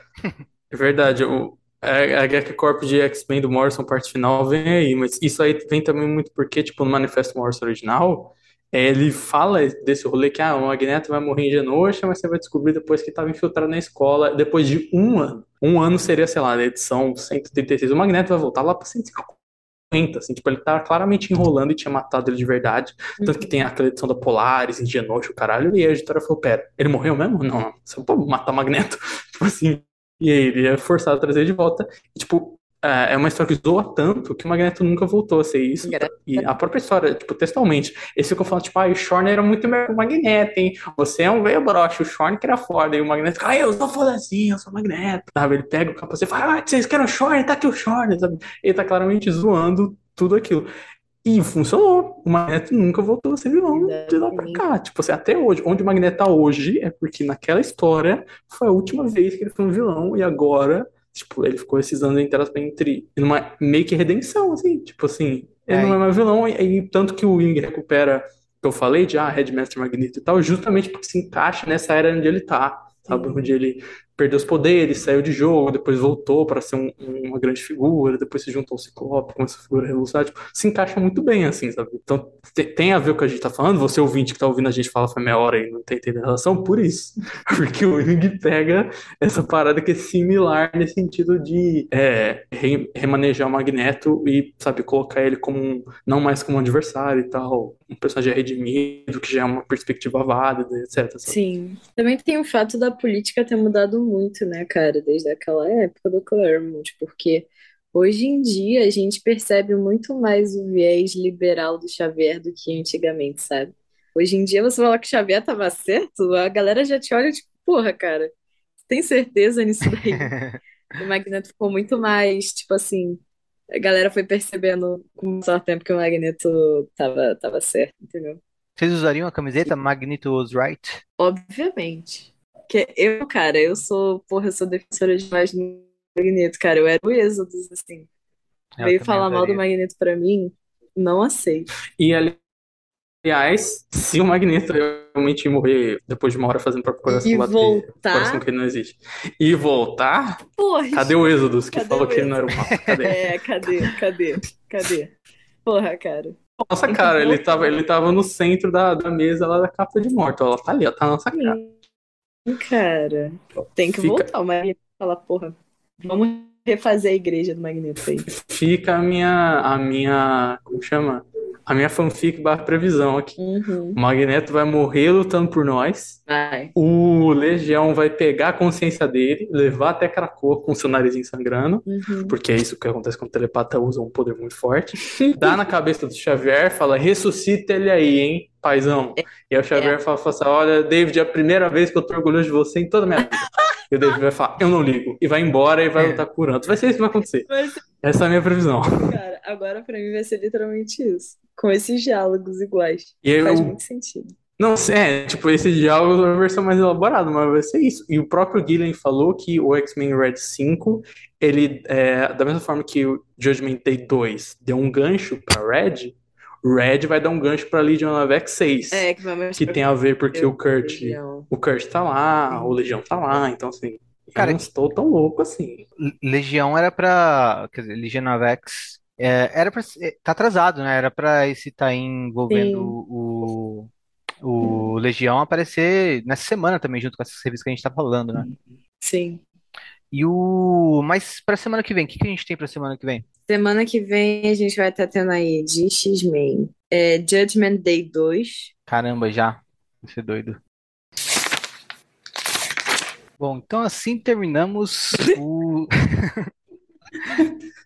É verdade. O, a, a HQ Corp de X-Men do Morrison, parte final, vem aí. Mas isso aí vem também muito porque, tipo, no Manifesto Morrison original, é, ele fala desse rolê que ah, o Magneto vai morrer em Genosha, mas você vai descobrir depois que estava infiltrado na escola, depois de um ano. Um ano seria, sei lá, na edição 136. O Magneto vai voltar lá para 150, assim, tipo, ele tá claramente enrolando e tinha matado ele de verdade. Tanto que tem aquela edição da Polaris, em Genosha, o caralho, e a editora falou, pera, ele morreu mesmo? Não, não, você não pode matar o Magneto. Tipo assim, e aí ele é forçado a trazer ele de volta. E, tipo, é é uma história que zoa tanto que o Magneto nunca voltou a ser isso. E a própria história, tipo, textualmente, eles ficam falando, tipo, ah, o Shorn era muito melhor que o Magneto, hein? Você é um velho broche, o Shorn que era foda. E o Magneto, ah, eu sou foda assim, eu sou o Magneto. Sabe? Ele pega o capacete e fala, ah, vocês querem o Shorn? Tá aqui o Shorn, sabe? Ele tá claramente zoando tudo aquilo. E funcionou. O Magneto nunca voltou a ser vilão de lá pra cá. Tipo assim, até hoje. Onde o Magneto tá hoje é porque naquela história foi a última vez que ele foi um vilão e agora, tipo, ele ficou esses anos inteiros entre numa meio que redenção, assim. Tipo assim, ele É, não é mais vilão e, e tanto que o Wing recupera, que eu falei de ah, Headmaster Magneto e tal, justamente porque se encaixa nessa era onde ele tá. Sabe, onde ele perdeu os poderes, saiu de jogo, depois voltou para ser um- uma grande figura, depois se juntou ao Ciclope com essa figura revolucionária, tipo, se encaixa muito bem, assim, sabe? Então te- tem a ver com o que a gente tá falando, você ouvinte que tá ouvindo a gente falar foi meia hora e não tem entendendo a relação, por isso. Porque o Wing pega essa parada que é similar nesse sentido de é, re- remanejar o Magneto e, sabe, colocar ele como um, não mais como um adversário e tal, um personagem redimido, que já é uma perspectiva válida, etc. sabe? Sim. Também tem o fato da política ter mudado muito, né, cara, desde aquela época do Claremont, porque hoje em dia a gente percebe muito mais o viés liberal do Xavier do que antigamente, sabe? Hoje em dia você fala que o Xavier tava certo, a galera já te olha tipo, porra, cara, tem certeza nisso daí? O Magneto ficou muito mais, tipo assim, a galera foi percebendo com o tempo que o Magneto tava, tava certo, entendeu? Vocês usariam a camiseta Magneto was right? Obviamente. Que eu, cara, eu sou, porra, eu sou defensora demais do Magneto, cara. Eu era o Êxodos, assim. Eu Veio falar mal do. Magneto pra mim, não aceito. E ali- aliás, se o Magneto realmente morrer depois de uma hora fazendo próprio coração E bater, voltar? coração que ele não existe, e voltar, Porra, cadê o Êxodos que Cadê falou que ele não era o mal? Cadê? É, cadê? Cadê? Cadê? Porra, cara. Nossa, cara, ele tava, ele tava no centro da, da mesa lá da capa de morto. Ela tá ali, ó, tá na nossa cara. Cara. Tem que Fica- voltar o Magneto e falar, porra, vamos refazer a igreja do Magneto aí. Fica a minha, a minha, como chama? A minha fanfic barra previsão aqui. Uhum. O Magneto vai morrer lutando por nós. Vai. O Legião vai pegar a consciência dele, levar até Krakoa com seu narizinho sangrando. Uhum. Porque é isso que acontece quando o telepata usa um poder muito forte. Dá na cabeça do Xavier, fala, ressuscita ele aí, hein, paizão. E aí o Xavier fala, fala assim, olha, David, é a primeira vez que eu tô orgulhoso de você em toda a minha vida. E o David vai falar, eu não ligo. E vai embora e vai lutar curando. Vai ser isso que vai acontecer. Mas, Essa é a minha previsão. cara, agora pra mim vai ser literalmente isso. Com esses diálogos iguais. E aí Faz eu- muito sentido. Não, é, tipo, esse diálogo é uma versão mais elaborada, mas vai ser isso. E o próprio Gillen falou que o X-Men Red 5, ele, é, da mesma forma que o Judgment Day 2 deu um gancho pra Red, Red vai dar um gancho pra Legion of X 6. É, que Que tem a ver porque o Kurt. Legião. O Kurt tá lá, o Legião tá lá, então assim. Cara, eu não estou tão louco assim. Le- Legião era pra. Quer dizer, Legion of X. é, era pra. Tá atrasado, né? Era pra esse tá envolvendo Sim. o, o Legião aparecer nessa semana também, junto com essa revista que a gente tá falando, né? Sim. E o. Mas pra semana que vem, o que que a gente tem pra semana que vem? Semana que vem a gente vai estar tendo aí de X-Men. É, Judgment Day 2. Caramba, já. Vai ser doido. Bom, então assim terminamos o.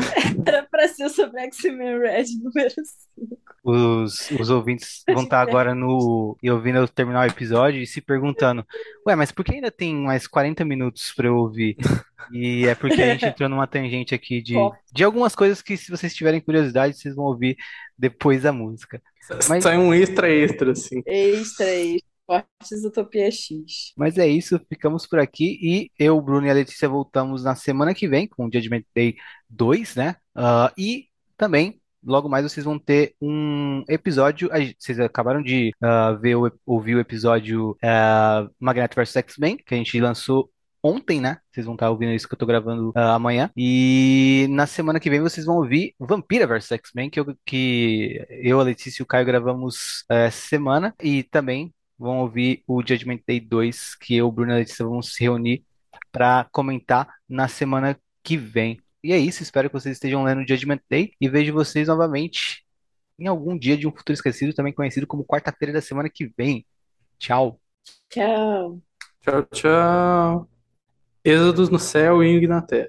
Era pra ser sobre X-Men Red número 5. Os, os ouvintes vão estar agora no e ouvindo eu terminar o episódio e se perguntando, ué, mas por que ainda tem mais 40 minutos para eu ouvir? E é porque a gente entrou numa tangente aqui de, de algumas coisas que, se vocês tiverem curiosidade, vocês vão ouvir depois da música. Mas- Sai um extra extra, assim. Extra, extra. Fortes Utopia X. Mas é isso, ficamos por aqui e eu, Bruno e a Letícia voltamos na semana que vem com o Judgment Day 2, né? Ah, e também, logo mais, vocês vão ter um episódio. Vocês acabaram de ah, ver o, ouvir o episódio ah, Magneto vs X-Men, que a gente lançou ontem, né? Vocês vão estar ouvindo isso que eu tô gravando ah, amanhã. E na semana que vem vocês vão ouvir Vampira vs X-Men, que eu, que eu, a Letícia e o Caio gravamos essa semana. E também vão ouvir o Judgment Day 2, que eu, Bruno e vamos se reunir para comentar na semana que vem. E é isso, espero que vocês estejam lendo Judgment Day e vejo vocês novamente em algum dia de um futuro esquecido, também conhecido como quarta-feira da semana que vem. Tchau. Tchau. Tchau, tchau. Êxodos no céu e na terra.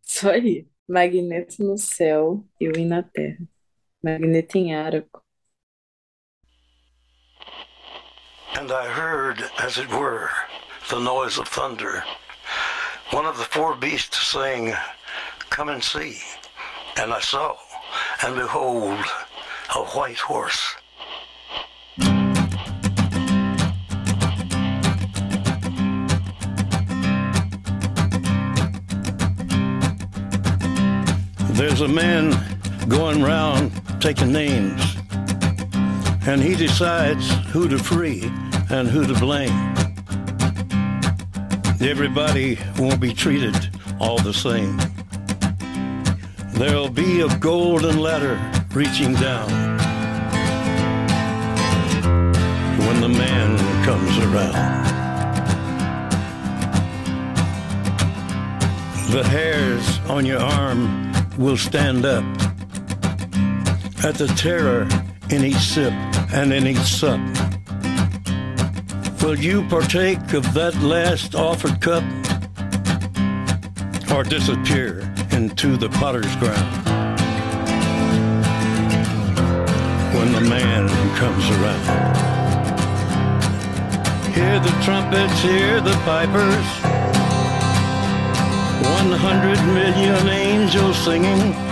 Isso aí. Magneto no céu e o na terra. Magneto em Araco. And I heard, as it were, the noise of thunder. One of the four beasts saying, Come and see. And I saw, and behold, a white horse. There's a man going round taking names and he decides who to free and who to blame. Everybody won't be treated all the same. There'll be a golden ladder reaching down when the man comes around. The hairs on your arm will stand up at the terror in each sip and in each sup. Will you partake of that last offered cup or disappear into the potter's ground when the man comes around? Hear the trumpets, hear the pipers, 100 million angels singing.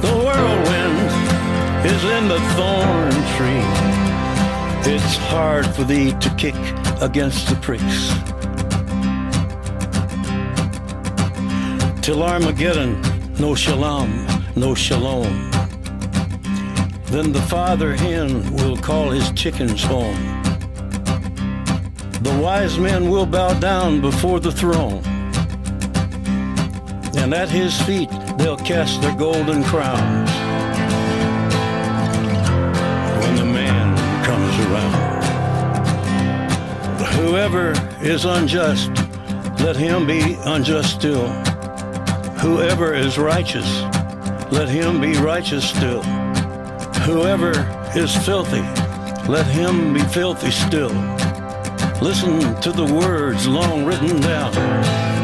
The whirlwind is in the thorn tree. It's hard for thee to kick against the pricks. Till Armageddon, no shalom, no shalom. Then the father hen will call his chickens home. The wise men will bow down before the throne. And at his feet they'll cast their golden crowns. When the man comes around. Whoever is unjust, let him be unjust still. Whoever is righteous, let him be righteous still. Whoever is filthy, let him be filthy still. Listen to the words long written down.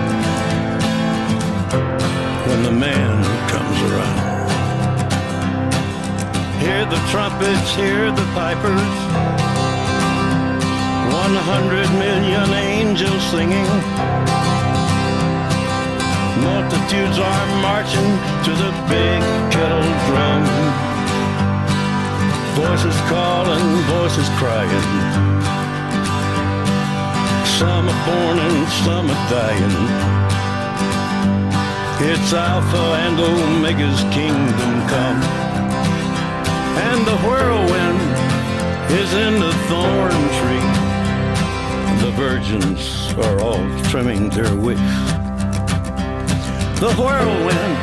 When the man comes around. Hear the trumpets, hear the pipers. One hundred million angels singing. Multitudes are marching to the big kettle drum. Voices calling, voices crying. Some are born and some are dying. It's Alpha and Omega's kingdom come. And the whirlwind is in the thorn tree. The virgins are all trimming their wicks. The whirlwind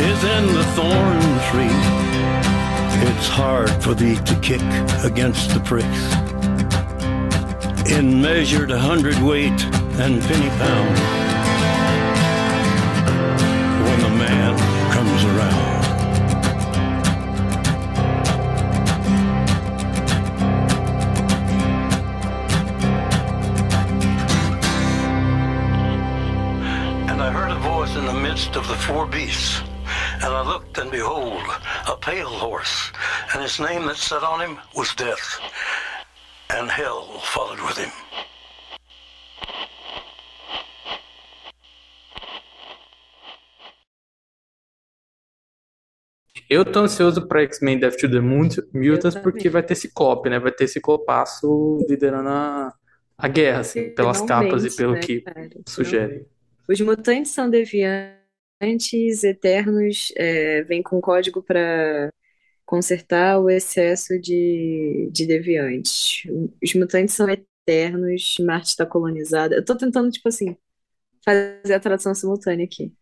is in the thorn tree. It's hard for thee to kick against the pricks. In measured hundredweight and penny pound. Name that sat on him was Death, and hell followed with him. Eu tô ansioso pra X-Men Death to the Mut- Mutants porque vai ter Ciclope, né? Vai ter Ciclopaço liderando a, a guerra, assim, pelas capas e Finalmente, pelo né, que cara? sugere. Os mutantes são deviantes, eternos, é, vêm com código para consertar o excesso de, de deviantes. Os mutantes são eternos, Marte está colonizada. Eu tô tentando, tipo assim, fazer a tradução simultânea aqui.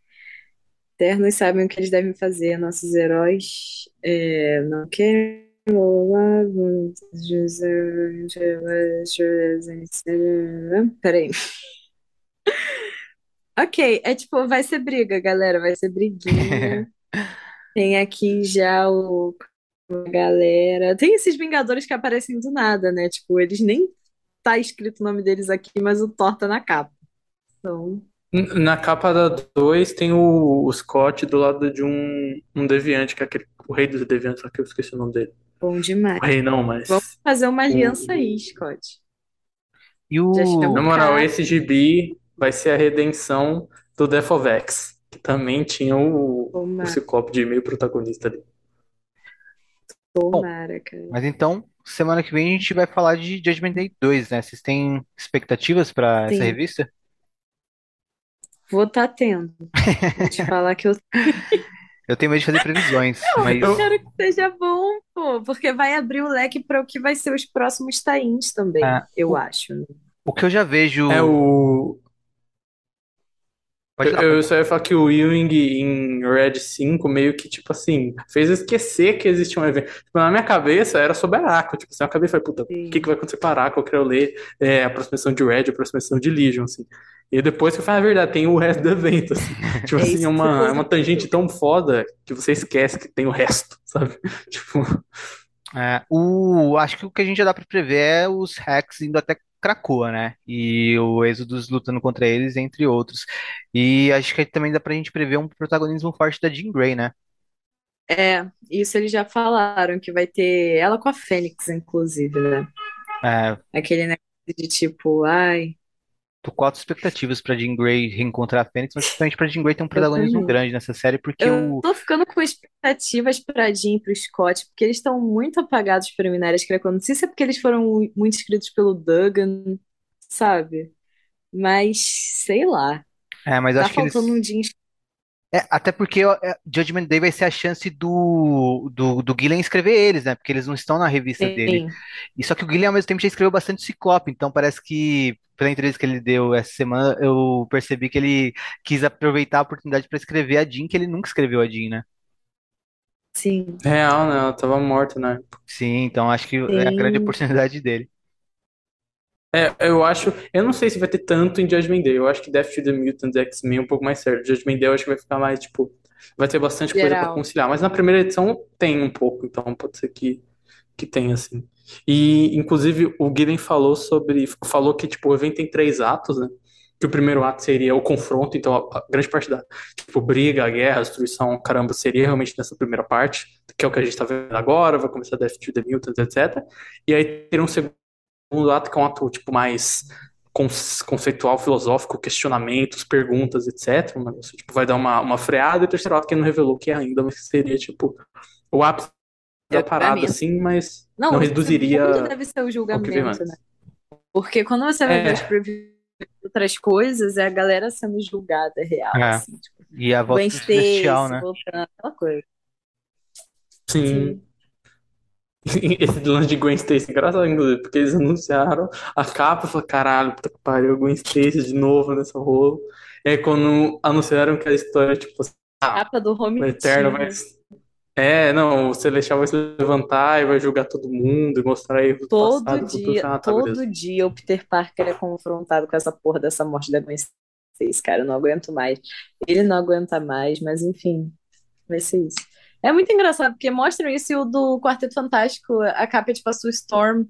Eternos sabem o que eles devem fazer, nossos heróis é, não querem. Peraí. Ok, é tipo, vai ser briga, galera, vai ser briguinha. Tem aqui já o galera. Tem esses Vingadores que aparecem do nada, né? Tipo, eles nem tá escrito o nome deles aqui, mas o Thor tá na capa. Então, Na capa da 2 tem o, o Scott do lado de um, um deviante, que é aquele, o rei dos deviantes, só que eu esqueci o nome dele. bom demais. O rei não, mas. Vamos fazer uma o- aliança aí, Scott. E o. Na moral, Cara. esse gibi vai ser a redenção do Death of X, que também tinha o, o Ciclope de meio protagonista ali. Tomara, cara. Mas então, semana que vem a gente vai falar de Judgment Day 2, né? Vocês têm expectativas pra essa Sim. revista? Vou tá tendo. Vou te falar que eu Eu tenho medo de fazer previsões, mas Eu quero que seja bom, pô, porque vai abrir o leque para o que vai ser os próximos tains também, Ah, eu o- acho. né? o que eu já vejo. É o. Pode Eu, só ia falar que o Ewing em Red 5 meio que, tipo assim, fez eu esquecer que existia um evento. Tipo, na minha cabeça era sobre Araco. Tipo assim, eu acabei e falei, puta, o que que vai acontecer com Araco? Eu quero ler é, a aproximação de Red, a aproximação de Legion, assim. E depois que eu falei, na verdade, tem o resto do evento, assim. Tipo É assim, é uma, é uma tangente tão foda que você esquece que tem o resto, sabe? Tipo, É, o, acho que o que a gente já dá pra prever é os hacks indo até Krakoa, né? E o Exodus lutando contra eles, entre outros. E acho que também dá pra gente prever um protagonismo forte da Jean Grey, né? É, isso eles já falaram que vai ter ela com a Fênix, inclusive, né? É, Aquele negócio de tipo, ai, tô com altas expectativas pra Jean Grey reencontrar a Fênix, mas principalmente pra Jean Grey ter um protagonismo grande nessa série, porque eu o. tô ficando com expectativas pra Jean e pro Scott, porque eles estão muito apagados para Minárias Krakoa. Não sei se é porque eles foram muito escritos pelo Duggan, sabe? Mas sei lá. É, mas Tá acho que eles. um Jean É, até porque é, Judgment Day vai ser a chance do, do, do Gillian escrever eles, né? Porque eles não estão na revista dele. Sim. E só que o Guilherme ao mesmo tempo já escreveu bastante Ciclope, então parece que pela entrevista que ele deu essa semana, eu percebi que ele quis aproveitar a oportunidade para escrever a Jean, que ele nunca escreveu a Jean, né? Sim. real, né? Ela tava morta, né? Sim, então acho que é a grande Sim. oportunidade dele. É, eu acho. Eu não sei se vai ter tanto em Judgment Day. Eu acho que Death to the Mutants X-Men é um pouco mais sério. Judgment Day eu acho que vai ficar mais, tipo. Vai ter bastante coisa pra conciliar. Mas na primeira edição tem um pouco, então pode ser que, que tenha, assim. E, inclusive, o Gillen falou sobre. Falou que, tipo, o evento tem três atos, né? que o primeiro ato seria o confronto, então a, grande parte da tipo, briga, guerra, destruição, caramba, seria realmente nessa primeira parte, que é o que a gente tá vendo agora, vai começar Death to the Mutants, etc. E aí teria um segundo ato que é um ato tipo mais conceitual, filosófico, questionamentos, perguntas, etc. Mas, tipo, vai dar uma, uma freada, e o terceiro ato que não revelou que ainda seria, tipo, o ápice da É, parada, pra mim. assim, mas Não, não, reduziria. segundo deve ser o julgamento, né? Porque quando você vai É. ver os previews de outras coisas, é a galera sendo julgada real, É. assim, tipo, E a volta do Celestial, né? voltando, aquela coisa. Sim. Esse lance de Gwen Stacy, é engraçado, inclusive, porque eles anunciaram a capa e falaram, caralho, puta que pariu, Gwen Stacy de novo nessa rolo. E aí quando anunciaram que a história, tipo, assim, ah, Capa do Home Eterno vai. É, não, o Celestial vai se levantar e vai julgar todo mundo e mostrar erros do Todo passado, futuro. dia, Ah, tá, todo beleza. dia o Peter Parker é confrontado com essa porra dessa morte da Gwen Stacy, cara, eu não aguento mais. Ele não aguenta mais, mas enfim, vai ser isso. É muito engraçado, porque mostram isso e o do Quarteto Fantástico, a capa é tipo a Sue Storm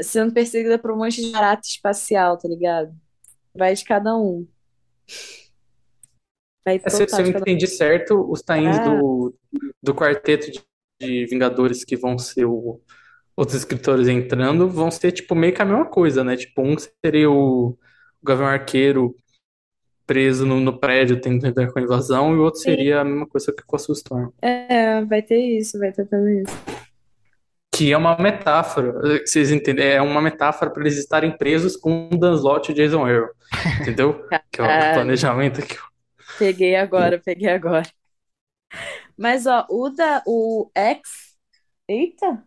sendo perseguida por um monte de barata espacial, tá ligado? Vai de cada um. Vai É, se, se eu cada um. entendi certo, os tains Ah. do, do quarteto de, de Vingadores que vão ser o, os escritores entrando vão ser tipo meio que a mesma coisa, né? Tipo, um seria o, o Gavião Arqueiro preso no, no prédio tentando entrar com a invasão, e o outro Sim. seria a mesma coisa que com a Storm. É, vai ter isso, vai ter também isso. Que é uma metáfora, vocês entendem? É uma metáfora para eles estarem presos com o Dan Slott e o Jason Aaron, entendeu? Que é o planejamento aqui. Peguei agora, peguei agora. Mas, ó, o da, o X. Eita!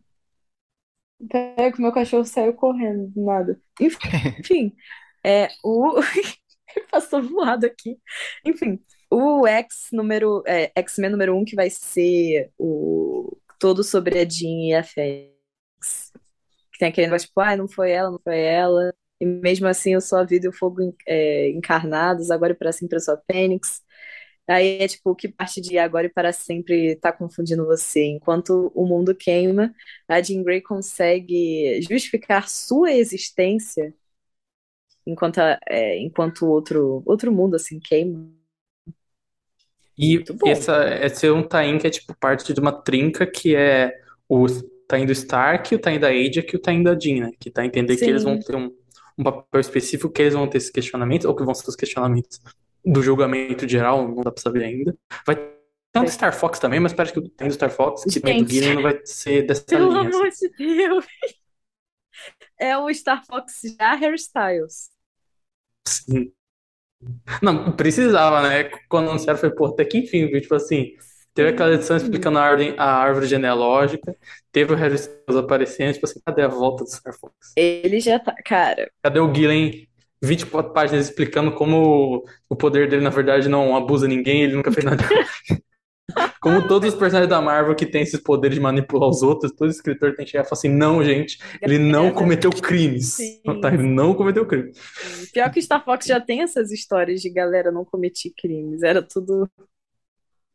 Peraí, que meu cachorro saiu correndo do nada. Enfim, é o. Passou voado aqui. Enfim, o X número. É, X-Men número 1, que vai ser o todo sobre a Jean e a Fênix. Que tem aquele negócio, tipo, ah, não foi ela, não foi ela. E mesmo assim, eu sou a vida e o fogo é, encarnados, agora e para sempre eu sou a Fênix. Aí é tipo, que parte de agora e para sempre tá confundindo você. Enquanto o mundo queima, a Jean Grey consegue justificar sua existência enquanto, a- é, enquanto outro, outro mundo assim queima. E essa, esse é um tain que é tipo parte de uma trinca que é o tain do Stark, o tain da Aja e o tain da Jean, né? Que tá a entender que Sim. eles vão ter um, um papel específico, que eles vão ter esses questionamentos, ou que vão ser os questionamentos do julgamento geral, não dá pra saber ainda. Vai ter um do Star Fox também, mas parece que o tain do Star Fox, que também do Gente. Gillian, não vai ser dessa Pelo linha. assim. amor de Deus! É o Star Fox já hairstyles. Sim. Não, precisava, né? Quando anunciaram, foi, pô, até que enfim, viu? Tipo assim, teve aquela edição explicando a, ordem, a árvore genealógica, teve o Harry Styles aparecendo, tipo assim, cadê a volta do Star Fox? Ele já tá. Cara, Cadê o Gillen? 24 páginas explicando como o poder dele, na verdade, não abusa ninguém, ele nunca fez nada. Como todos os personagens da Marvel que têm esses poderes de manipular os outros, todo escritor tem que chegar e falar assim: não, gente, ele não cometeu crimes. Tá? Ele não cometeu crime. pior que Star Fox já tem essas histórias de galera não cometi crimes. Era tudo.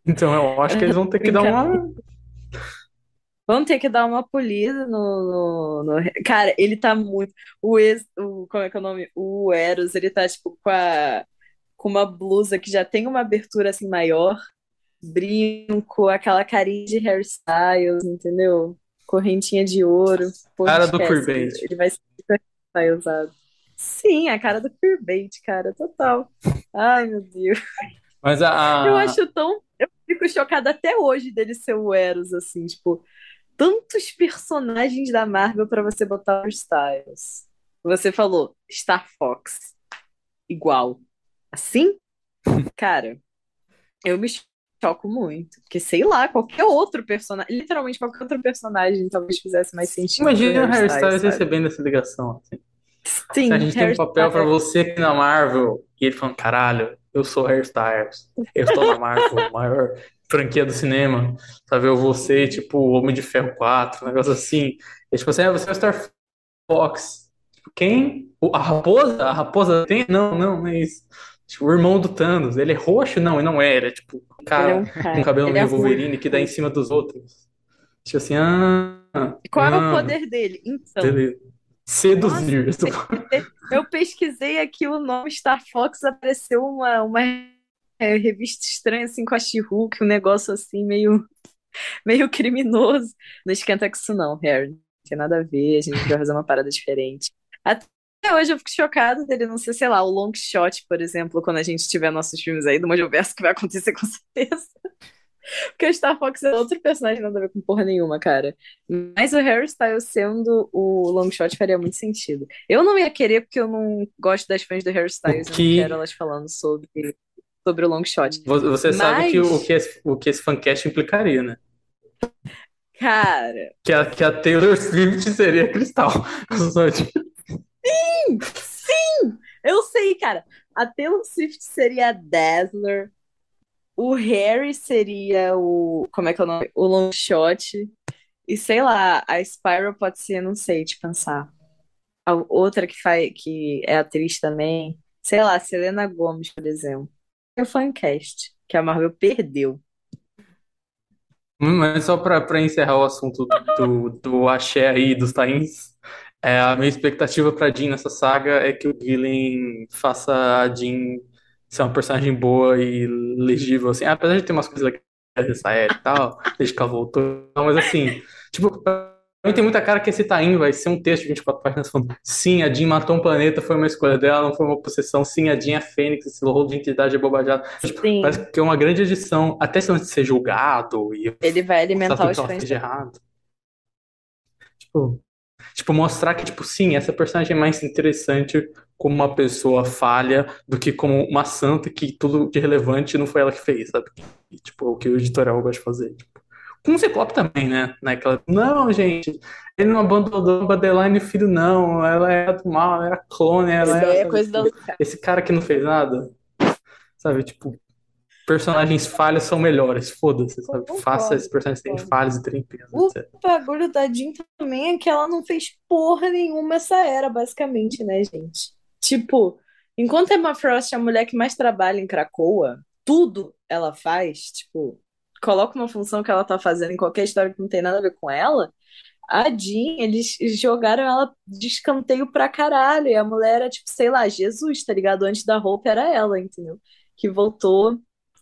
Então eu acho que eles vão ter que dar uma. Vamos ter que dar uma polida no, no- no- Cara, ele tá muito. O ex. O, como é que é o nome? O Eros, ele tá, tipo, com a. Com uma blusa que já tem uma abertura assim maior, brinco, aquela carinha de hairstyles, entendeu? Correntinha de ouro. Cara do Queerbait. Ele vai ser stylizado. Sim, a cara do Queerbait, cara, total. Ai, meu Deus. Mas a. a- Eu acho tão. Eu fico chocada até hoje dele ser o Eros, assim, tipo, tantos personagens da Marvel pra você botar os Styles. Você falou Star Fox. Igual. Assim? Cara, eu me choco muito. Porque, sei lá, qualquer outro personagem, literalmente qualquer outro personagem talvez fizesse mais sentido. Imagina o Harry Styles recebendo essa ligação. Assim. Sim, a gente tem um papel pra Styles. você aqui na Marvel, e ele falando, caralho, eu sou Harry Styles, eu estou na Marvel, maior franquia do cinema, sabe? Eu vou ser, tipo, Homem de Ferro 4, um negócio assim. E, tipo assim, ah, você é o Star Fox. Tipo, quem? O- A raposa? A raposa tem? Não, não, não é isso. Tipo, o irmão do Thanos, ele é roxo? Não, ele não é, ele é tipo Ele é cara um cara. com cabelo Ele é meio Wolverine ruivo. que dá em cima dos outros. Tipo assim, ah, Qual é o ah, poder dele? Então, beleza. Seduzir. Eu pesquisei aqui o nome Star Fox, apareceu uma, uma é, revista estranha assim com a She-Hulk, um negócio assim meio, meio criminoso. Não esquenta com isso não, Harry. Não tem nada a ver, a gente vai fazer uma parada diferente. Até hoje eu fico chocada dele não ser, sei lá, o long shot, por exemplo, quando a gente tiver nossos filmes aí do multiverso, que vai acontecer com certeza. Porque o Star Fox é outro personagem, nada a ver com porra nenhuma, cara. Mas o Harry Styles sendo o long shot faria muito sentido. Eu não ia querer porque eu não gosto das fãs do Harry Styles, O eu que- não quero elas falando sobre, sobre o long shot. Vo- Você sabe que o, Mas- o que esse, o que esse fancast implicaria, né? Cara, Que a, que a Taylor Swift seria Cristal. Só de- eu sei, cara. A Taylor Swift seria a Dazzler. O Harry seria o. Como é que é o nome? O long shot. E sei lá, a Spiral pode ser, não sei, de pensar. A outra que faz, que é atriz também. Sei lá, Selena Gomez, por exemplo. É o fancast, que a Marvel perdeu. Mas só pra encerrar o assunto do, do axé aí, dos tains, é, a minha expectativa pra Jean nessa saga é que o Gillen faça a Jean ser uma personagem boa e legível, assim. Apesar de ter umas coisas legais dessa série e tal, desde que ela voltou, mas assim, tipo, pra mim tem muita cara que esse tain vai ser um texto de 24 páginas falando sim, a Jean matou um planeta, foi uma escolha dela, não foi uma possessão, sim, a Jean é Fênix, esse rolo de identidade é bobajada. Tipo, parece que é uma grande edição, até se de ser julgado e Ele vai alimentar os fãs. errado. Tipo, tipo, mostrar que, tipo, sim, essa personagem é mais interessante como uma pessoa falha do que como uma santa que tudo de relevante não foi ela que fez, sabe? E, tipo, o que o editorial gosta de fazer. Tipo, com o Ciclope também, né? Naquela, não, gente, ele não abandonou a Madeline filho, não. Ela era do mal, ela era clone, ela Isso era. é sabe, coisa da tipo, esse cara que não fez nada, sabe? Tipo, personagens falhas são melhores, foda-se, sabe? Concordo, Faça esses personagens terem falhas e terem peso, O etc. bagulho da Jean também é que ela não fez porra nenhuma essa era, basicamente, né, gente? Tipo, enquanto Emma Frost é a mulher que mais trabalha em Krakoa, tudo ela faz, tipo, coloca uma função que ela tá fazendo em qualquer história que não tem nada a ver com ela. A Jean, eles jogaram ela de escanteio pra caralho. E a mulher era, tipo, sei lá, Jesus, tá ligado? Antes da roupa era ela, entendeu? Que voltou,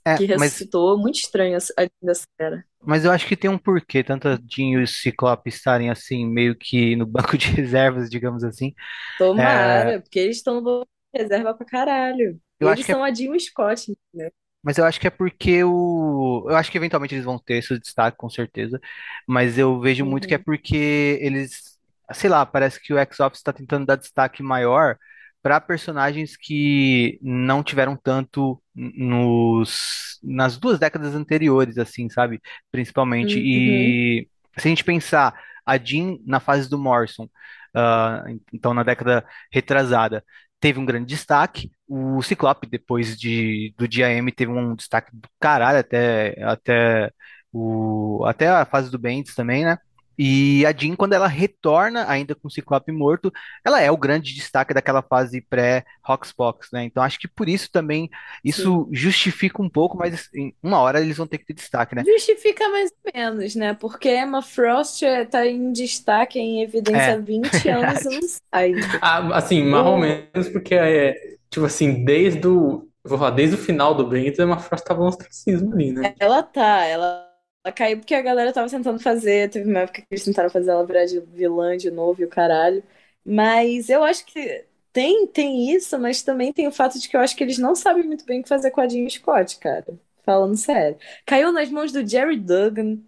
É, que mas, ressuscitou. Muito estranho a Jean dessa era. mas eu acho que tem um porquê, tanto a Jean e o Ciclope estarem assim, meio que no banco de reservas, digamos assim. Tomara, porque eles estão no banco de reserva pra caralho. Eu Eles é são a Jean e o Scott, entendeu? Mas eu acho que é porque o. Eu acho que eventualmente eles vão ter esse destaque, com certeza. Mas eu vejo muito que é Uhum. porque eles. Sei lá, parece que o X-Office está tentando dar destaque maior para personagens que não tiveram tanto nos, nas duas décadas anteriores, assim, sabe? Principalmente. Uhum. E se a gente pensar a Jean na fase do Morrison, ah, então na década retrasada teve um grande destaque. O Ciclope, depois de, do Dia M, teve um destaque do caralho até, até, o, até a fase do Bendis também, né? E a Jean, quando ela retorna, ainda com o Ciclope morto, ela é o grande destaque daquela fase pré-Hoxpox, né? Então acho que por isso também, isso justifica um pouco, mas em uma hora eles vão ter que ter destaque, né? Justifica mais ou menos, né? Porque Emma Frost tá em destaque, em evidência É, há 20 anos e não sai. Ah, assim, mais ou O- menos, porque é, tipo assim, desde o, eu vou falar, desde o final do Bendis, a Emma Frost tava no ostracismo ali, né? Ela tá, ela, ela caiu porque a galera tava tentando fazer. Teve uma época que eles tentaram fazer ela virar de vilã de novo e o caralho. Mas eu acho que tem, tem isso, mas também tem o fato de que eu acho que eles não sabem muito bem o que fazer com a Jean Scott, cara. Falando sério. Caiu nas mãos do Jerry Duggan,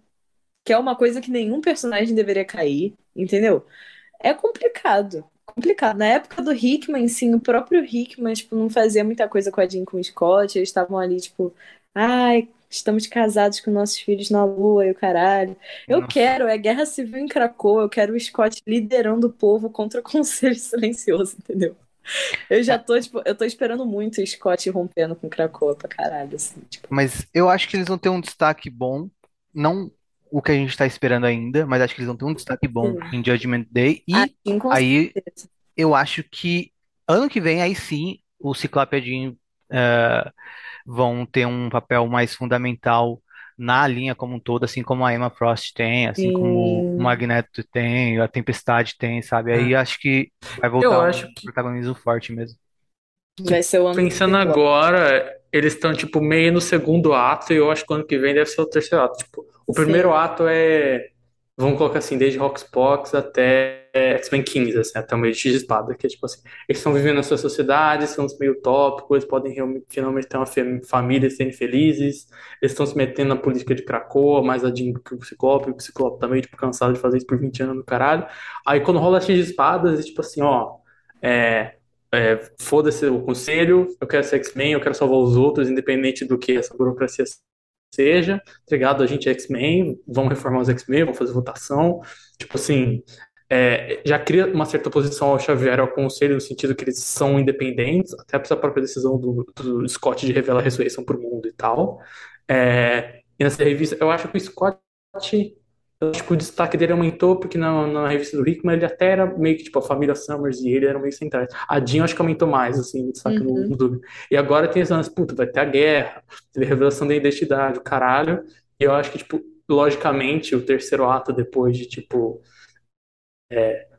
que é uma coisa que nenhum personagem deveria cair, entendeu? É complicado. Complicado. Na época do Hickman, sim, o próprio Hickman, tipo, não fazia muita coisa com a Jean com o Scott. Eles estavam ali, tipo, ai, estamos casados com nossos filhos na lua e o caralho. Eu Nossa. quero, é guerra civil em Krakoa, eu quero o Scott liderando o povo contra o Conselho Silencioso, entendeu? Eu já tô, tipo, eu tô esperando muito o Scott rompendo com Krakoa pra caralho, assim, tipo. Mas eu acho que eles vão ter um destaque bom, não o que a gente está esperando ainda, mas acho que eles vão ter um destaque bom Sim. em Judgment Day. E Assim, aí certeza. eu acho que ano que vem, aí sim, o Ciclope e a Jean eh, vão ter um papel mais fundamental na linha como um todo, assim como a Emma Frost tem, assim como o Sim. Magneto tem, a Tempestade tem, sabe? Aí É. acho que vai Eu voltar um acho que, protagonismo forte mesmo. Vai ser o ano do pensando agora, eles estão, tipo, meio no segundo ato, e eu acho que o ano que vem deve ser o terceiro ato. Tipo, o primeiro Sim. ato é, vamos colocar assim, desde Roxbox até X-Men 15, assim, até o meio de X de Espada, que é tipo assim, eles estão vivendo na sua sociedade, são meio utópicos, eles podem finalmente ter uma fam- família serem felizes, eles estão se metendo na política de Krakoa, mais a Jean que o Ciclope, o Ciclope também, tipo, cansado de fazer isso por 20 anos no caralho. Aí quando rola X de Espadas, é tipo assim, ó, é, é, foda-se o conselho, eu quero ser X-Men, eu quero salvar os outros, independente do que essa burocracia seja, tá ligado? A gente é X-Men, vamos reformar os X-Men, vamos fazer votação. Tipo assim, é, já cria uma certa oposição ao Xavier ao conselho, no sentido que eles são independentes, até pela própria decisão do, do Scott de revelar a ressurreição pro mundo e tal. É, e nessa revista, eu acho que o Scott. Eu acho que o destaque dele aumentou porque na, na revista do Hickman ele até era meio que tipo a família Summers e ele eram meio centrais. A Jean acho que aumentou mais, assim, o destaque no, Uhum. no Doug. E agora tem esse lance, puta, vai ter a guerra, teve a revelação da identidade, o caralho. E eu acho que, tipo, logicamente, o terceiro ato depois de, tipo,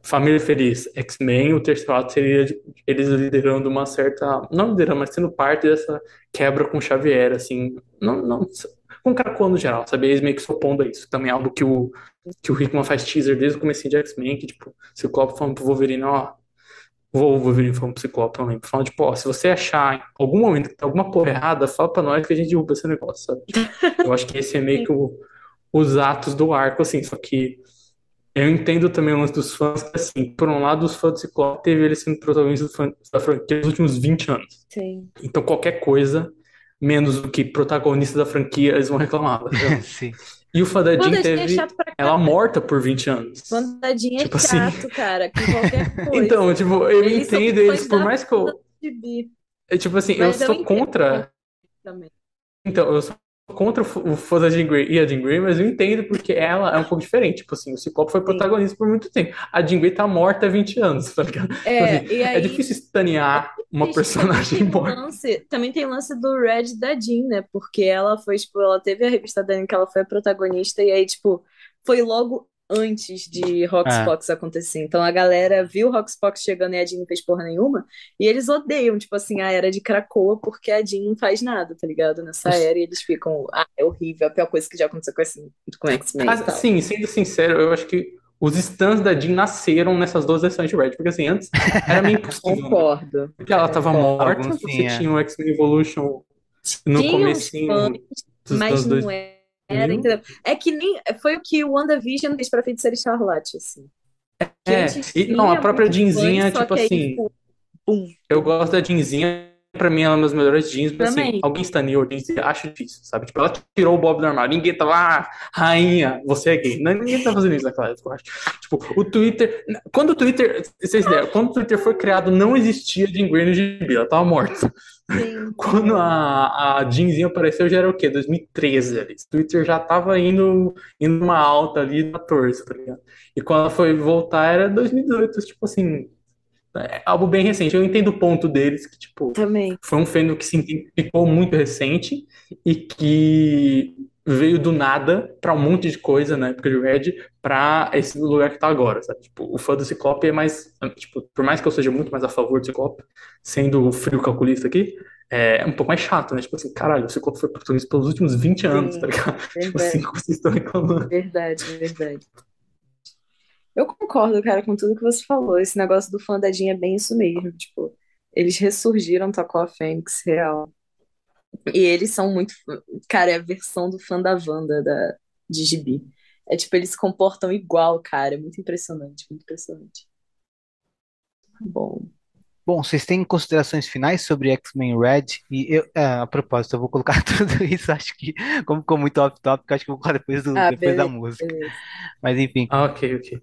Família Feliz, X-Men, o terceiro ato seria eles liderando uma certa, não liderando, mas sendo parte dessa quebra com Xavier, assim, não, não, com o Krakoa no geral, sabe? Eles meio que se opondo a isso. Também é algo que o, que o Hickman faz teaser desde o começo de X-Men, que, tipo, Ciclope falando pro Wolverine, ó, o Wolverine falando pro Ciclope, não lembro, falando, tipo, ó, se você achar em algum momento que tem alguma porra errada, fala pra nós que a gente derruba esse negócio, sabe? Eu acho que esse é meio que o- os atos do arco, assim, só que eu entendo também o lance dos fãs, que, assim, por um lado, os fãs do Ciclope teve ele sendo protagonista da franquia nos últimos 20 anos. Sim. Então, qualquer coisa, menos do que protagonista da franquia, eles vão reclamar. tá? Sim. E o Wanda é teve pra ela morta por 20 anos. Vandadinha é Tipo assim. chato, cara, com qualquer coisa. Então, tipo, eu Eles entendo eles, por mais que eu. É, Tipo assim, eu Mas eu sou entendo. contra. também. Então, eu sou contra o fã da Jean Grey e a Jean Grey, mas eu entendo porque ela é um pouco diferente. Tipo assim, o Ciclope foi protagonista por muito tempo. A Jean Grey tá morta há 20 anos, tá ligado? É, Tipo assim, e aí, é difícil estanear uma personagem morta. lance, também tem o lance do Red da Jean, né? Porque ela foi, tipo, ela teve a revista dela em que ela foi a protagonista, e aí, tipo, foi logo antes de Roxbox acontecer. Então a galera viu Roxbox chegando e a Jean não fez porra nenhuma, e eles odeiam, tipo assim, a era de Krakoa, porque a Jean não faz nada, tá ligado? Nessa era, e eles ficam, ah, é horrível, a pior coisa que já aconteceu com, esse, com X-Men e Mas, tal. assim, sendo sincero, eu acho que os stands da Jean nasceram nessas duas versões de Red. Porque assim, antes era meio impossível. né? Concordo. Porque ela tava Concordo. morta, você sim, é. tinha o X-Men Evolution no Tinha comecinho fãs, dos Mas anos não 2000. Era, entendeu? É que nem foi o que o WandaVision fez pra Feiticeira Escarlate, assim. É, e não, a própria Jeanzinha, só tipo que aí, assim, tipo, eu gosto da Jeanzinha, pra mim ela é uma das melhores jeans, mas assim, Também. alguém estaneou a Jeanzinha, acho difícil, sabe? Tipo, ela tirou o Bob do armário, ninguém tava, ah, rainha, você é gay. Não, ninguém tá fazendo isso naquela época, eu acho. Tipo, o Twitter, quando o Twitter, vocês ideia, quando o Twitter foi criado, não existia Jean Grey no gibi, ela tava morta. Sim. Quando a, a Jeanzinha apareceu, já era o quê? 2013 ali. O Twitter já tava indo, indo numa alta ali, 14, tá ligado? E quando ela foi voltar, era 2018, tipo assim, é algo bem recente. Eu entendo o ponto deles, que, tipo, Também. foi um fenômeno que se ficou muito recente e que veio do nada pra um monte de coisa na época de Red pra esse lugar que tá agora, sabe? Tipo, o fã do Ciclope é mais, tipo, por mais que eu seja muito mais a favor do Ciclope, sendo o frio calculista aqui, é um pouco mais chato, né? Tipo assim, caralho, o Ciclope foi protagonista pelos últimos 20 anos, Sim, tá ligado? Tipo verdade. assim, como vocês estão reclamando. Verdade, verdade. Eu concordo, cara, com tudo que você falou. Esse negócio do fã da Jean é bem isso mesmo. Tipo, eles ressurgiram, tocou a Fênix, real. E eles são muito. Cara, é a versão do fã da Wanda da, de Gibi. É tipo, eles se comportam igual, cara. É muito impressionante, muito impressionante. Bom. Bom, vocês têm considerações finais sobre X-Men Red? E eu, é, a propósito, eu vou colocar tudo isso, acho que, como ficou muito off-topic, acho que eu vou colocar depois, do, Ah, depois da beleza, música. beleza. Mas enfim, Ah, ok, ok.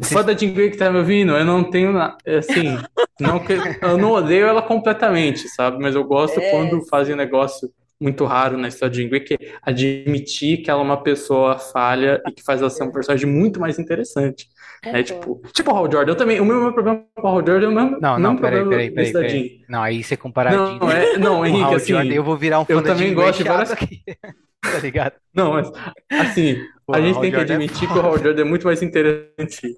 O vocês- fã da Jean Grey que tá me ouvindo, eu não tenho nada. Assim, não que, eu não odeio ela completamente, sabe? Mas eu gosto É. quando fazem um negócio muito raro na história de Jean Grey, que é admitir que ela é uma pessoa falha e que faz ela ser um personagem muito mais interessante. Né? Tipo, tipo o Hal Jordan. Eu também, o meu, meu problema com o Hal Jordan é o mesmo, Não, não, mesmo peraí, problema peraí, peraí, peraí. Não, aí você comparar Não, Jean é, não, Henrique, Hal assim, Jordan, eu vou virar um fã eu também Jean gosto de várias- aqui. Tá ligado? Não, mas assim, O a gente Hal tem que Jordan é admitir que o Hal Jordan é muito mais interessante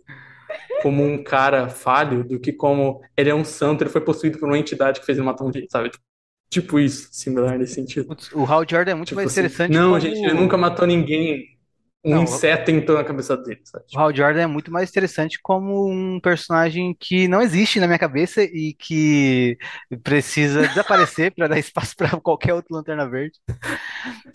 como um cara falho do que como ele é um santo, ele foi possuído por uma entidade que fez ele matar um gente, sabe? Tipo, tipo isso, similar nesse sentido. Putz, O Hal Jordan é muito Tipo mais assim, interessante não, gente, ele nunca matou ninguém. Um Não, inseto entrou na cabeça dele, sabe? O Hal Jordan é muito mais interessante como um personagem que não existe na minha cabeça e que precisa desaparecer para dar espaço para qualquer outro Lanterna Verde.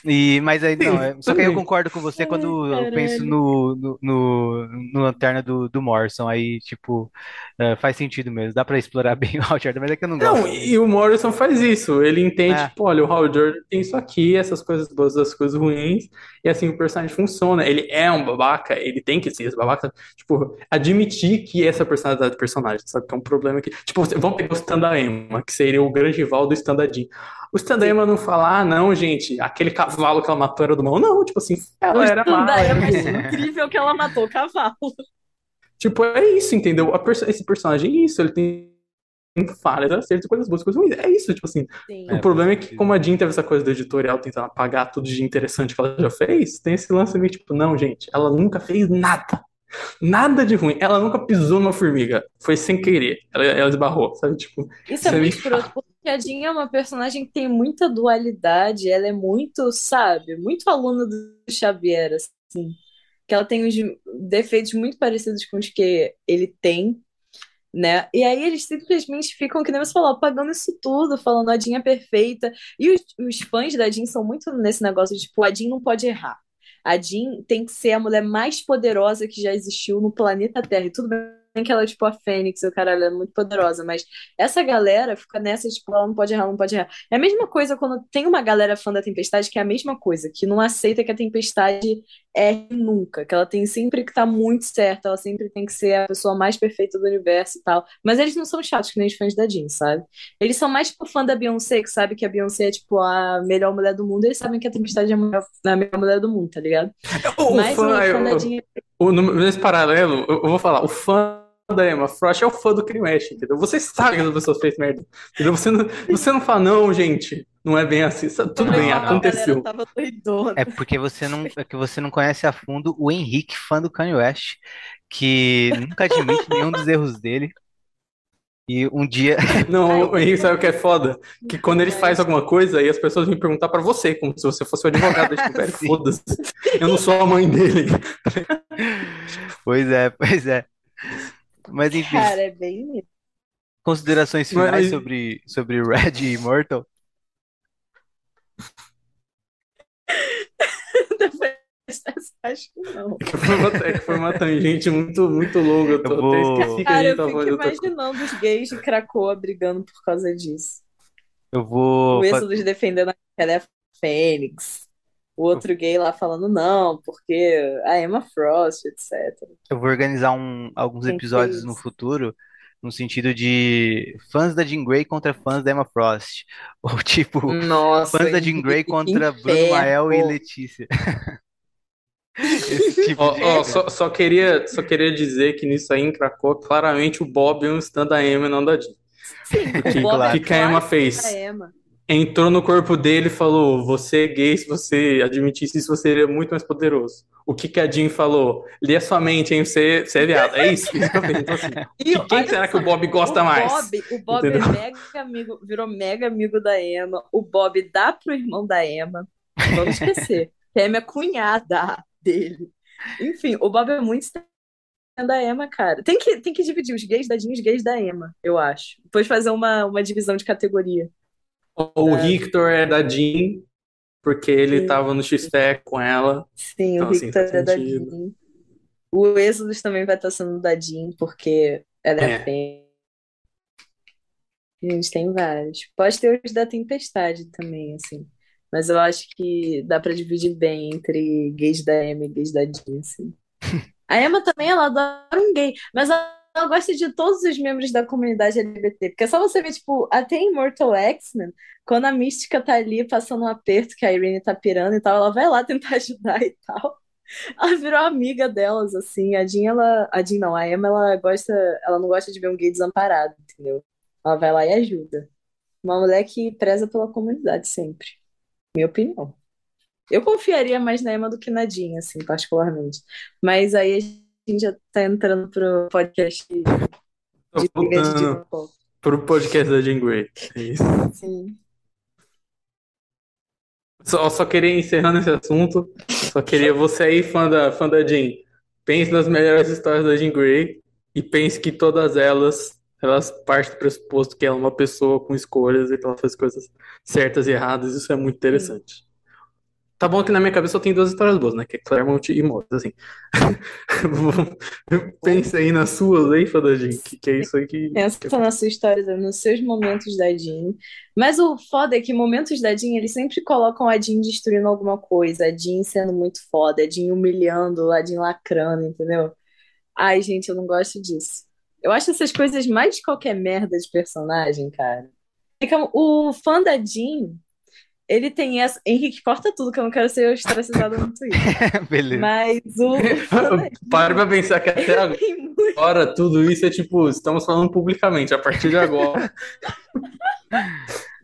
E, mas aí não, é- só que aí eu concordo com você quando eu caralho. penso no, no, no, no Lanterna do, do Morrison. Aí, tipo, é, faz sentido mesmo. Dá para explorar bem o Hal Jordan, mas é que eu não gosto. Não, e o Morrison faz isso. Ele entende, É. tipo, olha, o Hal Jordan tem isso aqui, essas coisas boas, essas coisas ruins, e assim o personagem funciona. Ele é um babaca, ele tem que ser esse babaca. Tipo, admitir que essa personalidade do personagem, sabe? Que é um problema que. Tipo, vamos pegar o Stan da Emma, que seria o grande rival do Stan da Jean. O Stan da Emma não fala, ah, não, gente, aquele cavalo que ela matou era do mal. Não, tipo assim, ela era má. Daí é incrível que ela matou o cavalo. Tipo, é isso, entendeu? Perso- esse personagem é isso, ele tem falhas, acertos, coisas boas, coisas ruins. É isso, tipo assim. Sim. É, o problema é faz que, como a Jean teve essa coisa do editorial tentando apagar tudo de interessante que ela já fez, tem esse lance meio tipo, não, gente, ela nunca fez nada. Nada de ruim. Ela nunca pisou numa formiga. Foi sem querer. Ela, ela esbarrou, sabe? Tipo, Isso é é muito escroto, porque a Jean é uma personagem que tem muita dualidade, ela é muito, sabe, muito aluna do Xavier, assim, que ela tem uns defeitos muito parecidos com os que ele tem, né? E aí eles simplesmente ficam, que nem você falou, apagando isso tudo, falando a Jean é perfeita. E os, os fãs da Jean são muito nesse negócio de, tipo, a Jean não pode errar. A Jean tem que ser a mulher mais poderosa que já existiu no planeta Terra. E tudo bem que ela é tipo a Fênix, o caralho, ela é muito poderosa, mas essa galera fica nessa, tipo, ela não pode errar, não pode errar. É a mesma coisa quando tem uma galera fã da Tempestade que é a mesma coisa, que não aceita que a Tempestade erre nunca, que ela tem sempre que estar muito certa, ela sempre tem que ser a pessoa mais perfeita do universo e tal. Mas eles não são chatos que nem os fãs da Jean, sabe? Eles são mais tipo fã da Beyoncé, que sabe que a Beyoncé é tipo a melhor mulher do mundo, eles sabem que a Tempestade é a melhor, a melhor mulher do mundo, tá ligado? o Mas o fã, fã da Jean o- no- nesse paralelo, eu, eu vou falar, o fã da Emma Frost é o fã do Crime Ash, entendeu? Você sabe que essa pessoa fez merda. Entendeu? Você não, você não fala, não, gente, não é bem assim. Sabe? Tudo bem, aconteceu. É porque você não, é que você não conhece a fundo o Henrique, fã do Kanye West, que nunca admite nenhum dos erros dele. E um dia. Não, o Henrique sabe o que é foda? Que quando ele faz alguma coisa, aí as pessoas vêm perguntar pra você, como se você fosse o advogado. Tipo, velho, Sim. foda-se. Eu não sou a mãe dele. Pois é, pois é. Mas enfim, Cara, é bem considerações finais Mas- sobre, sobre Red e Immortal? Depois dessa, acho que não. Que foi uma, é que foi uma tangente muito, muito longa. Eu, tô, Eu vou- até esqueci que a Cara, gente eu tava fico falando. eu tô- imaginando os gays de Cracoa brigando por causa disso. Eu vou. O Êxodos defendendo a é a Fênix. O outro gay lá falando não, porque a Emma Frost, etc. Eu vou organizar um- alguns episódios no futuro, no sentido de fãs da Jean Grey contra fãs da Emma Frost. Ou tipo, Nossa, fãs da Jean Grey contra Bruno. Mael e Letícia. Tipo de ó, só, só queria, só queria dizer que nisso aí em claramente o Bob é um stand da Emma e não da Jean. Sim, Que o claro. é O que que a Emma fez? a Emma. Entrou no corpo dele e falou: Você é gay, se você admitisse isso, você seria muito mais poderoso. O que que a Jean falou? Lê a sua mente, hein? Você, você é viado. É isso, isso que eu fiz. Então, assim, E quem será que o só, Bob gosta o mais? Bob, o Bob é Entendeu? mega amigo, virou mega amigo da Emma. O Bob dá pro irmão da Emma. Vamos esquecer. Que a Emma é cunhada dele. Enfim, o Bob é muito da Emma, cara. Tem que, tem que dividir os gays da Jean e os gays da Emma, eu acho. Depois fazer uma, uma divisão de categoria. O Victor é da Jean, porque ele Sim. tava no X-Tech com ela. Sim, Então, o assim, Victor faz é da. Jean. O Êxodos também vai estar sendo da Jean, porque ela é, É. fêmea. A gente tem vários. Pode ter os da Tempestade também, assim. Mas eu acho que dá pra dividir bem entre gays da Emma e gays da Jean, assim. A Emma também, ela adora um gay, mas ela ela gosta de todos os membros da comunidade LGBT. Porque é só você ver, tipo, até em Mortal X-Men, quando a Mística tá ali passando um aperto que a Irene tá pirando e tal, ela vai lá tentar ajudar e tal. Ela virou amiga delas, assim. A Jean, ela. A Jean não, a Emma, ela gosta. Ela não gosta de ver um gay desamparado, entendeu? Ela vai lá e ajuda. Uma mulher que preza pela comunidade sempre. Minha opinião. Eu confiaria mais na Emma do que na Jean, assim, particularmente. Mas aí a gente já tá entrando pro podcast de de pro podcast da Jean Grey. É isso. Sim. Só, só queria encerrando esse assunto. Só queria você aí, fã da, fã da Jean. Pense nas melhores histórias da Jean Grey e pense que todas elas, elas partem do pressuposto que ela é uma pessoa com escolhas e que ela faz coisas certas e erradas. Isso é muito interessante. Tá bom que na minha cabeça só tem duas histórias boas, né? Que é Claremont e Moss, assim. Pense aí nas suas aí, da Jean, que, que é isso aí que... Pensa na sua história, nos seus momentos da Jean. Mas o foda é que momentos da Jean, eles sempre colocam a Jean destruindo alguma coisa, a Jean sendo muito foda, a Jean humilhando, a Jean lacrando, entendeu? Ai, gente, eu não gosto disso. Eu acho essas coisas mais de qualquer merda de personagem, cara. O fã da Jean, ele tem essa. Henrique, corta tudo, que eu não quero ser ostracizado no Twitter. Beleza. Mas o, o Pare pra pensar que até agora. Muito. Agora, tudo isso é tipo, estamos falando publicamente, a partir de agora.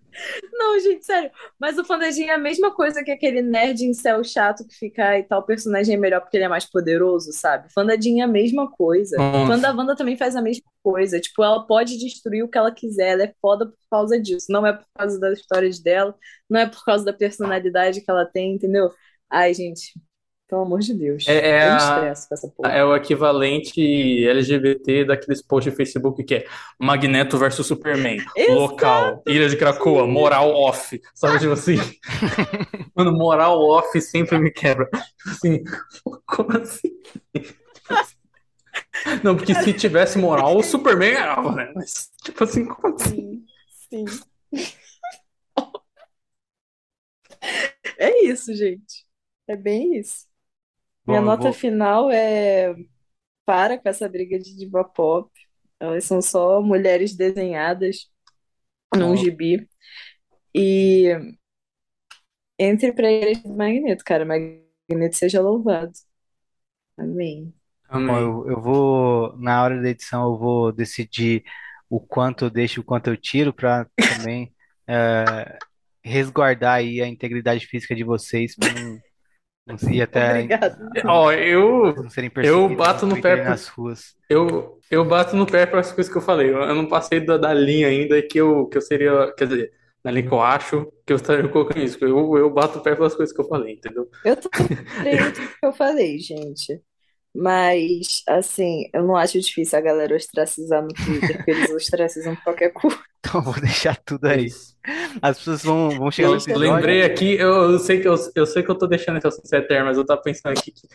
Não, gente, sério. Mas o Fandejinho é a mesma coisa que aquele nerd incel chato que fica ai, tal personagem é melhor porque ele é mais poderoso, sabe? Fandadinha é a mesma coisa. Nossa. Fã da Wanda também faz a mesma coisa. Tipo, ela pode destruir o que ela quiser. Ela é foda por causa disso. Não é por causa das histórias dela, não é por causa da personalidade que ela tem, entendeu? Ai, gente, pelo amor de Deus. É, é Eu com essa porra. É o equivalente LGBT daqueles posts de Facebook que é Magneto versus Superman, local, Ilha de Krakoa, moral off. Sabe, tipo assim? Mano, moral off sempre me quebra. Tipo assim, como assim? Não, porque se tivesse moral, o Superman ganhava, né? Mas, tipo assim, como assim? Sim, sim. É isso, gente. É bem isso. Minha Bom, eu nota vou- final é para com essa briga de diva pop. Elas são só mulheres desenhadas num Ó. gibi. E entre pra igreja do Magneto, cara. Magneto seja louvado. Amém. Bom, Amém. eu, eu vou, na hora da edição, eu vou decidir o quanto eu deixo, o quanto eu tiro, para também eh, resguardar aí a integridade física de vocês, para não, não ir até Obrigada. Ó, eu, não serem eu bato no pé e por- nas ruas. Eu, eu bato no pé para as coisas que eu falei. Eu, eu não passei da, da linha ainda que eu, que eu seria. Quer dizer, na linha que eu acho que eu estaria colocando isso. Eu, eu bato o pé pelas coisas que eu falei, entendeu? Eu creio tudo que eu falei, gente. Mas, assim, eu não acho difícil a galera ostracizar no Twitter, porque eles ostracizam qualquer coisa. Então vou deixar tudo aí. isso. As pessoas vão, vão chegar no Eu episódio. lembrei aqui, eu, eu sei que eu, eu sei que eu tô deixando esse assunto eterno, mas eu tava pensando aqui que,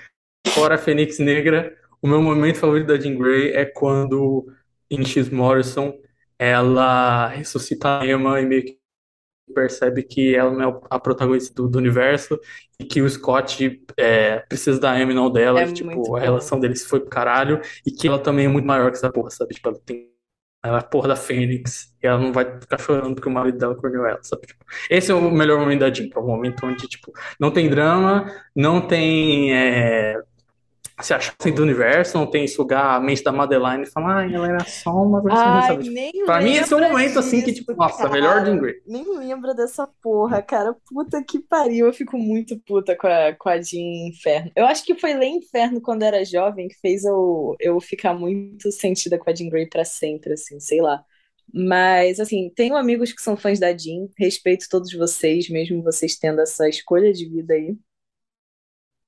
fora a Fênix Negra, o meu momento favorito da Jean Grey é quando, em X Morrison, ela ressuscita a Emma e meio que percebe que ela não é a protagonista do, do universo e que o Scott é, precisa da e não dela, É e, tipo, a relação deles foi pro caralho e que ela também é muito maior que essa porra, sabe? Tipo, ela tem ela é a porra da Fênix e ela não vai ficar chorando porque o marido dela corneu ela, sabe? Tipo, esse é o melhor momento da Jean, é o momento onde, tipo, não tem drama, não tem é, se achar assim do universo, não tem sugar a mente da Madeline e falar, ah, ela era só uma versão, Ai? Tipo, pra mim esse é lembra momento assim que, disso, tipo, nossa, cara. melhor Jean Grey. Nem lembra dessa porra, cara. Puta que pariu. Eu fico muito puta com a, com a Jean Inferno. Eu acho que foi Lê Inferno quando era jovem que fez eu, eu ficar muito sentida com a Jean Grey pra sempre, assim, sei lá. Mas, assim, tenho amigos que são fãs da Jean. Respeito todos vocês, mesmo vocês tendo essa escolha de vida aí.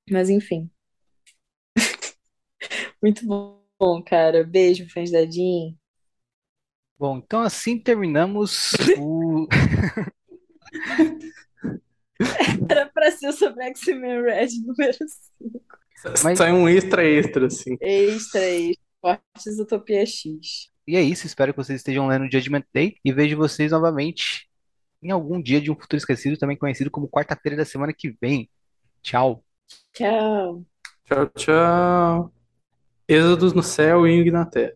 Mas, enfim. Muito bom, cara. Beijo, fãs da Jean. Bom, então assim terminamos o. Era pra ser sobre X-Men Red número 5. Mas- Sai um extra extra, assim. Extra, extra. Fortes Utopia X. E é isso, espero que vocês estejam lendo Judgment Day e vejo vocês novamente em algum dia de um futuro esquecido, também conhecido como quarta-feira da semana que vem. Tchau. Tchau. Tchau, tchau. Êxodos no céu e na terra.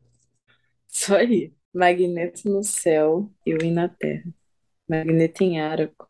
Só aí. Magneto no céu, e na terra. Magneto em Araco.